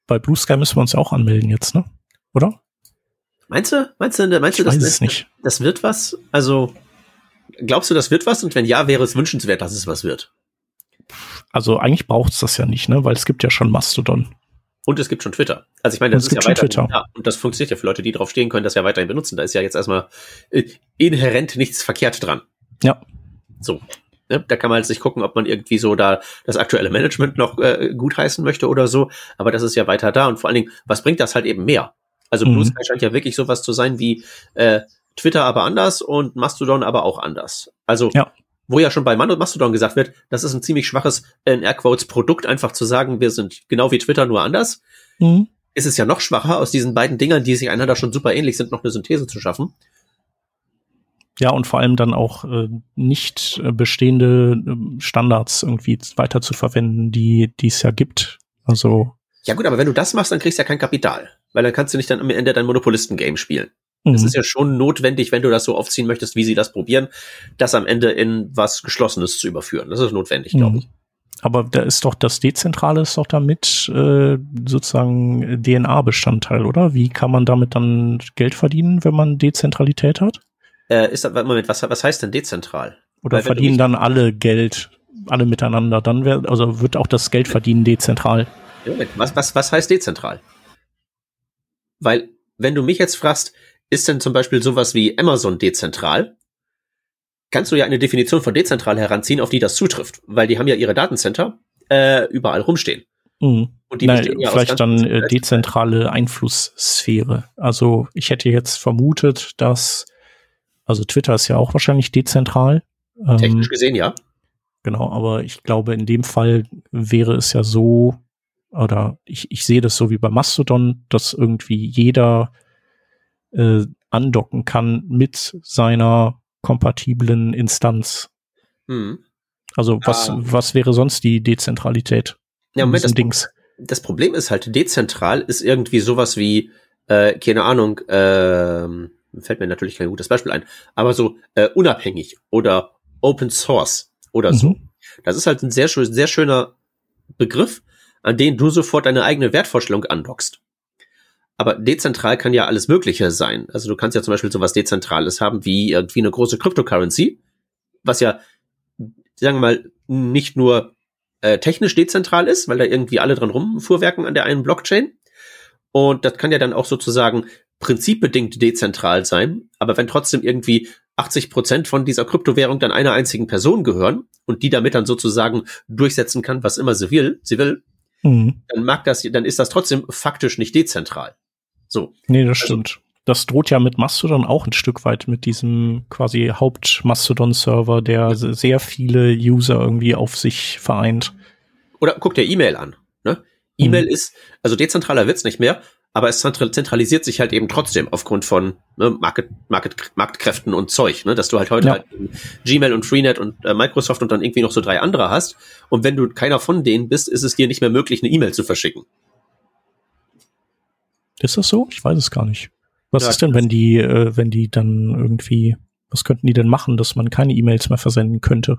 Speaker 1: Bei Blue Sky müssen wir uns ja auch anmelden jetzt, ne? Oder?
Speaker 2: Meinst du? Meinst du, meinst du,
Speaker 1: ich das, weiß es nicht.
Speaker 2: das wird was? Also, glaubst du, das wird was? Und wenn ja, wäre es wünschenswert, dass es was wird?
Speaker 1: Also, eigentlich braucht es das ja nicht, ne? Weil es gibt ja schon Mastodon.
Speaker 2: Und es gibt schon Twitter. Also ich meine, das ist ja weiterhin, ja, und das funktioniert ja für Leute, die drauf stehen können, das ja weiterhin benutzen. Da ist ja jetzt erstmal äh, inhärent nichts verkehrt dran.
Speaker 1: Ja.
Speaker 2: So. Ne? Da kann man halt sich gucken, ob man irgendwie so da das aktuelle Management noch äh, gutheißen möchte oder so. Aber das ist ja weiter da. Und vor allen Dingen, was bringt das halt eben mehr? Also Blue mhm. Sky scheint ja wirklich sowas zu sein wie äh, Twitter aber anders und Mastodon aber auch anders. Also ja. wo ja schon bei Mastodon gesagt wird, das ist ein ziemlich schwaches, in Airquotes, Produkt, einfach zu sagen, wir sind genau wie Twitter, nur anders. Mhm. Ist es ja noch schwacher, aus diesen beiden Dingern, die sich einander schon super ähnlich sind, noch eine Synthese zu schaffen.
Speaker 1: Ja, und vor allem dann auch äh, nicht äh, bestehende äh, Standards irgendwie weiter zu verwenden, die es ja gibt. Also.
Speaker 2: Ja gut, aber wenn du das machst, dann kriegst du ja kein Kapital. Weil dann kannst du nicht dann am Ende dein Monopolisten-Game spielen. Mhm. Das ist ja schon notwendig, wenn du das so aufziehen möchtest, wie sie das probieren, das am Ende in was Geschlossenes zu überführen. Das ist notwendig, mhm. glaube ich.
Speaker 1: Aber da ist doch das Dezentrale ist doch damit äh, sozusagen DNA-Bestandteil, oder? Wie kann man damit dann Geld verdienen, wenn man Dezentralität hat?
Speaker 2: Äh, ist das, Moment, was, was heißt denn dezentral?
Speaker 1: Oder Weil, verdienen dann alle Geld, alle miteinander? Dann wär, also wird auch das Geld verdienen dezentral.
Speaker 2: Moment, was, was, was heißt dezentral? Weil, wenn du mich jetzt fragst, ist denn zum Beispiel sowas wie Amazon dezentral? Kannst du ja eine Definition von dezentral heranziehen, auf die das zutrifft, weil die haben ja ihre Datencenter äh, überall rumstehen.
Speaker 1: Mhm. Und die Nein, ja vielleicht dann äh, dezentrale Einflusssphäre. Also ich hätte jetzt vermutet, dass also Twitter ist ja auch wahrscheinlich dezentral.
Speaker 2: Technisch ähm, gesehen, ja.
Speaker 1: Genau, aber ich glaube, in dem Fall wäre es ja so, oder ich, ich sehe das so wie bei Mastodon, dass irgendwie jeder äh, andocken kann mit seiner kompatiblen Instanz. Hm. Also was, ah. was wäre sonst die Dezentralität?
Speaker 2: Ja, Moment, das, Dings? das Problem ist halt, dezentral ist irgendwie sowas wie, äh, keine Ahnung, ähm, fällt mir natürlich kein gutes Beispiel ein, aber so äh, unabhängig oder Open Source oder mhm. so. Das ist halt ein sehr, sehr schöner Begriff, an den du sofort deine eigene Wertvorstellung andockst. Aber dezentral kann ja alles Mögliche sein. Also du kannst ja zum Beispiel sowas Dezentrales haben wie irgendwie eine große Cryptocurrency, was ja, sagen wir mal, nicht nur äh, technisch dezentral ist, weil da irgendwie alle dran rumfuhrwerken an der einen Blockchain. Und das kann ja dann auch sozusagen prinzipbedingt dezentral sein, aber wenn trotzdem irgendwie 80 Prozent von dieser Kryptowährung dann einer einzigen Person gehören und die damit dann sozusagen durchsetzen kann, was immer sie will, sie will, mhm. dann mag das, dann ist das trotzdem faktisch nicht dezentral. So.
Speaker 1: Nee, das also, stimmt. Das droht ja mit Mastodon auch ein Stück weit mit diesem quasi Haupt-Mastodon-Server, der sehr viele User irgendwie auf sich vereint.
Speaker 2: Oder guck dir E-Mail an. Ne? E-Mail mhm. ist, also dezentraler wird's nicht mehr, aber es zentralisiert sich halt eben trotzdem aufgrund von ne, Market, Market, Marktkräften und Zeug, ne, dass du halt heute ja. halt Gmail und Freenet und äh, Microsoft und dann irgendwie noch so drei andere hast. Und wenn du keiner von denen bist, ist es dir nicht mehr möglich, eine E-Mail zu verschicken.
Speaker 1: Ist das so? Ich weiß es gar nicht. Was ja, ist denn, wenn die, äh, wenn die dann irgendwie, was könnten die denn machen, dass man keine E-Mails mehr versenden könnte?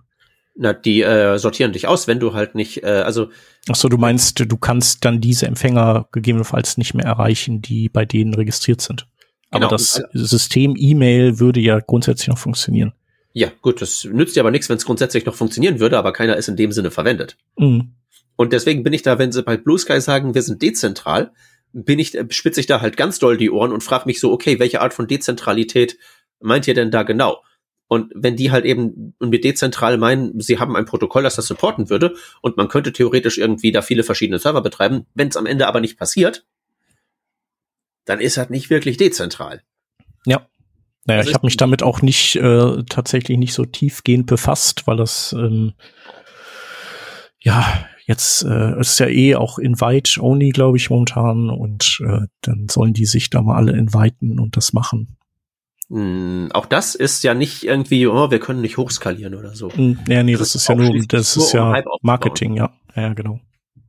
Speaker 2: Na, die äh, sortieren dich aus, wenn du halt nicht, äh, also.
Speaker 1: Ach so, du meinst, du kannst dann diese Empfänger gegebenenfalls nicht mehr erreichen, die bei denen registriert sind. Genau. Aber das System E-Mail würde ja grundsätzlich noch funktionieren.
Speaker 2: Ja, gut, das nützt dir aber nichts, wenn es grundsätzlich noch funktionieren würde, aber keiner ist in dem Sinne verwendet. Mhm. Und deswegen bin ich da, wenn sie bei Blue Sky sagen, wir sind dezentral, bin ich, spitze ich da halt ganz doll die Ohren und frage mich so, okay, welche Art von Dezentralität meint ihr denn da genau? Und wenn die halt eben mit dezentral meinen, sie haben ein Protokoll, das das supporten würde und man könnte theoretisch irgendwie da viele verschiedene Server betreiben, wenn es am Ende aber nicht passiert, dann ist das nicht wirklich dezentral.
Speaker 1: Ja. Naja, also ich habe mich damit auch nicht äh, tatsächlich nicht so tiefgehend befasst, weil das ähm, ja jetzt äh, ist ja eh auch Invite only, glaube ich, momentan und äh, dann sollen die sich da mal alle inviten und das machen.
Speaker 2: Hm, auch das ist ja nicht irgendwie, oh, wir können nicht hochskalieren oder so.
Speaker 1: Hm, ja, nee, das, das ist ja nur, das ist ja Marketing, ja. Ja, genau.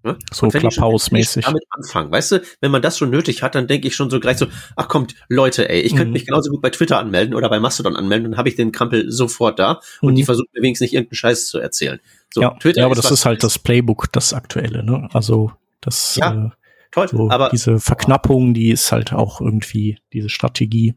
Speaker 1: Ne? So Clubhouse-mäßig.
Speaker 2: damit anfangen, weißt du, wenn man das schon nötig hat, dann denke ich schon so gleich so, ach kommt, Leute, ey, ich könnte mhm. mich genauso gut bei Twitter anmelden oder bei Mastodon anmelden, dann habe ich den Krampel sofort da und die mhm. versuchen mir wenigstens nicht irgendeinen Scheiß zu erzählen.
Speaker 1: So, ja, Twitter ja, aber ist das ist halt das Playbook, das aktuelle, ne? Also das ja, äh, toll, so aber diese Verknappung, die ist halt auch irgendwie diese Strategie.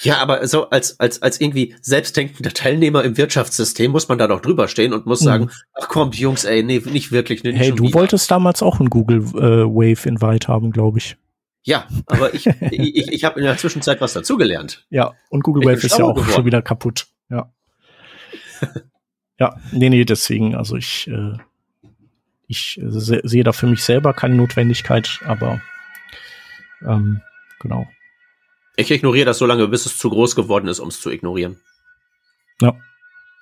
Speaker 2: Ja, aber so als, als, als irgendwie selbstdenkender Teilnehmer im Wirtschaftssystem muss man da doch drüber stehen und muss mhm. sagen, ach komm, Jungs, ey, nee, nicht wirklich.
Speaker 1: Nee, hey, du wieder. wolltest damals auch ein Google äh, Wave Invite haben, glaube ich.
Speaker 2: Ja, aber ich, ich, ich habe in der Zwischenzeit was dazugelernt.
Speaker 1: Ja, und Google ich Wave ist ja auch geworden. schon wieder kaputt. Ja. Ja, nee, nee, deswegen, also ich, äh, ich se sehe da für mich selber keine Notwendigkeit, aber ähm, genau.
Speaker 2: Ich ignoriere das so lange, bis es zu groß geworden ist, um es zu ignorieren.
Speaker 1: Ja.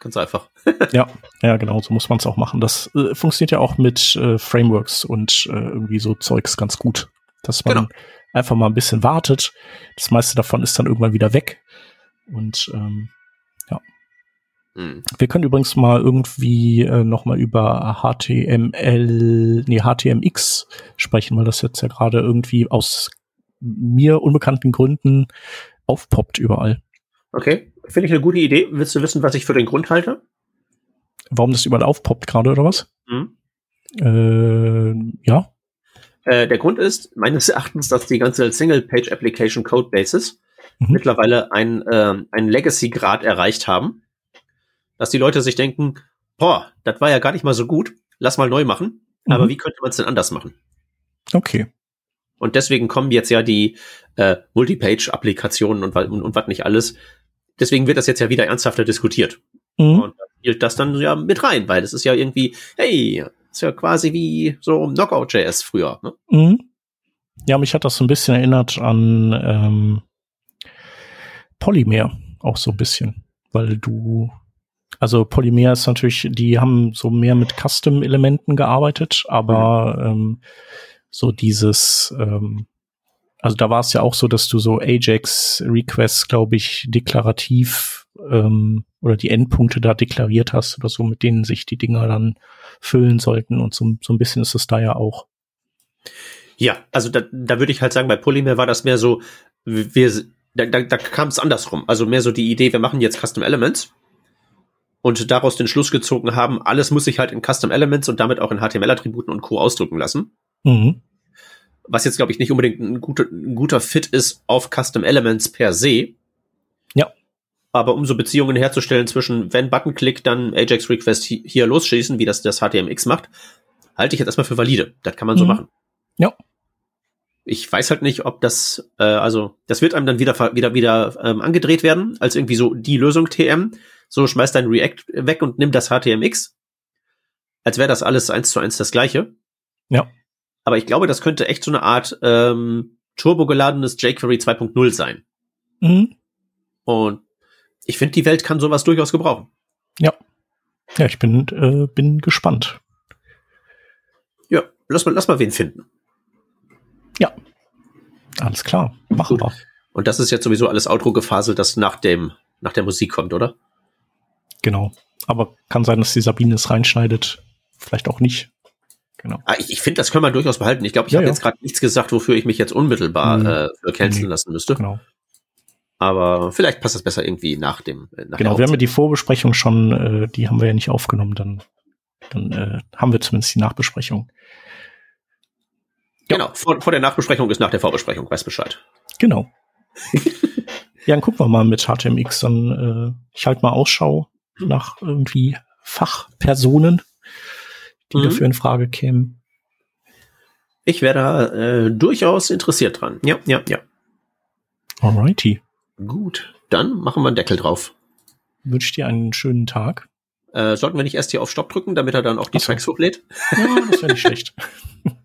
Speaker 2: Ganz einfach.
Speaker 1: ja, ja, genau, so muss man es auch machen. Das äh, funktioniert ja auch mit äh, Frameworks und äh, irgendwie so Zeugs ganz gut. Dass man genau. einfach mal ein bisschen wartet. Das meiste davon ist dann irgendwann wieder weg. Und ähm, ja. Hm. Wir können übrigens mal irgendwie äh, noch mal über HTML, nee, HTMX sprechen, weil das jetzt ja gerade irgendwie aus mir unbekannten Gründen aufpoppt überall.
Speaker 2: Okay, finde ich eine gute Idee. Willst du wissen, was ich für den Grund halte?
Speaker 1: Warum das überall aufpoppt gerade oder was? Mhm. Äh, ja.
Speaker 2: Äh, der Grund ist meines Erachtens, dass die ganze Single-Page Application Code Bases mhm. mittlerweile ein, äh, einen Legacy-Grad erreicht haben, dass die Leute sich denken, boah, das war ja gar nicht mal so gut, lass mal neu machen. Mhm. Aber wie könnte man es denn anders machen?
Speaker 1: Okay.
Speaker 2: Und deswegen kommen jetzt ja die äh, Multipage-Applikationen und, und, und was nicht alles deswegen wird das jetzt ja wieder ernsthafter diskutiert. Mhm. Und da spielt das dann ja mit rein, weil das ist ja irgendwie, hey, ist ja quasi wie so Knockout.js früher. Ne?
Speaker 1: Mhm. Ja, mich hat das so ein bisschen erinnert an ähm, Polymer, auch so ein bisschen, weil du, also Polymer ist natürlich, die haben so mehr mit Custom-Elementen gearbeitet, aber mhm. ähm, so dieses ähm, also da war es ja auch so, dass du so Ajax-Requests, glaube ich, deklarativ ähm, oder die Endpunkte da deklariert hast oder so, mit denen sich die Dinger dann füllen sollten. Und so, so ein bisschen ist es da ja auch.
Speaker 2: Ja, also da, da würde ich halt sagen, bei Polymer war das mehr so, wir, da, da, da kam es andersrum. Also mehr so die Idee, wir machen jetzt Custom Elements und daraus den Schluss gezogen haben, alles muss sich halt in Custom Elements und damit auch in HTML-Attributen und Co. ausdrücken lassen. Mhm was jetzt, glaube ich, nicht unbedingt ein guter, ein guter Fit ist auf Custom Elements per se.
Speaker 1: Ja.
Speaker 2: Aber um so Beziehungen herzustellen zwischen, wenn Button-Click, dann Ajax-Request hier losschießen, wie das das HTMX macht, halte ich jetzt erstmal für valide. Das kann man mhm. so machen.
Speaker 1: Ja.
Speaker 2: Ich weiß halt nicht, ob das, äh, also das wird einem dann wieder wieder wieder ähm, angedreht werden als irgendwie so die Lösung TM. So schmeißt dein React weg und nimm das HTMX, als wäre das alles eins zu eins das gleiche.
Speaker 1: Ja.
Speaker 2: Aber ich glaube, das könnte echt so eine Art ähm, turbogeladenes jQuery 2.0 sein. Mhm. Und ich finde, die Welt kann sowas durchaus gebrauchen.
Speaker 1: Ja. Ja, ich bin, äh, bin gespannt.
Speaker 2: Ja, lass mal, lass mal wen finden.
Speaker 1: Ja. Alles klar. Machen wir.
Speaker 2: Und das ist jetzt sowieso alles Outro-gefaselt, das nach dem, nach der Musik kommt, oder?
Speaker 1: Genau. Aber kann sein, dass die Sabine es reinschneidet. Vielleicht auch nicht.
Speaker 2: Genau. Ah, ich, ich finde, das können wir durchaus behalten. Ich glaube, ich ja, habe ja. jetzt gerade nichts gesagt, wofür ich mich jetzt unmittelbar mhm. äh, canceln mhm. lassen müsste. Genau. Aber vielleicht passt das besser irgendwie nach dem.
Speaker 1: Äh, nach genau, wir haben ja die Vorbesprechung schon, äh, die haben wir ja nicht aufgenommen, dann, dann äh, haben wir zumindest die Nachbesprechung.
Speaker 2: Genau, vor, vor der Nachbesprechung ist nach der Vorbesprechung, weiß Bescheid.
Speaker 1: Genau. ja, dann gucken wir mal mit HTMX. Dann äh, ich halte mal Ausschau nach irgendwie Fachpersonen, die mhm. dafür in Frage kämen.
Speaker 2: Ich wäre da äh, durchaus interessiert dran. Ja, ja, ja.
Speaker 1: Alrighty.
Speaker 2: Gut, dann machen wir einen Deckel drauf.
Speaker 1: Wünsche dir einen schönen Tag.
Speaker 2: Äh, sollten wir nicht erst hier auf Stopp drücken, damit er dann auch die Tracks hochlädt?
Speaker 1: Ja, das wäre nicht schlecht.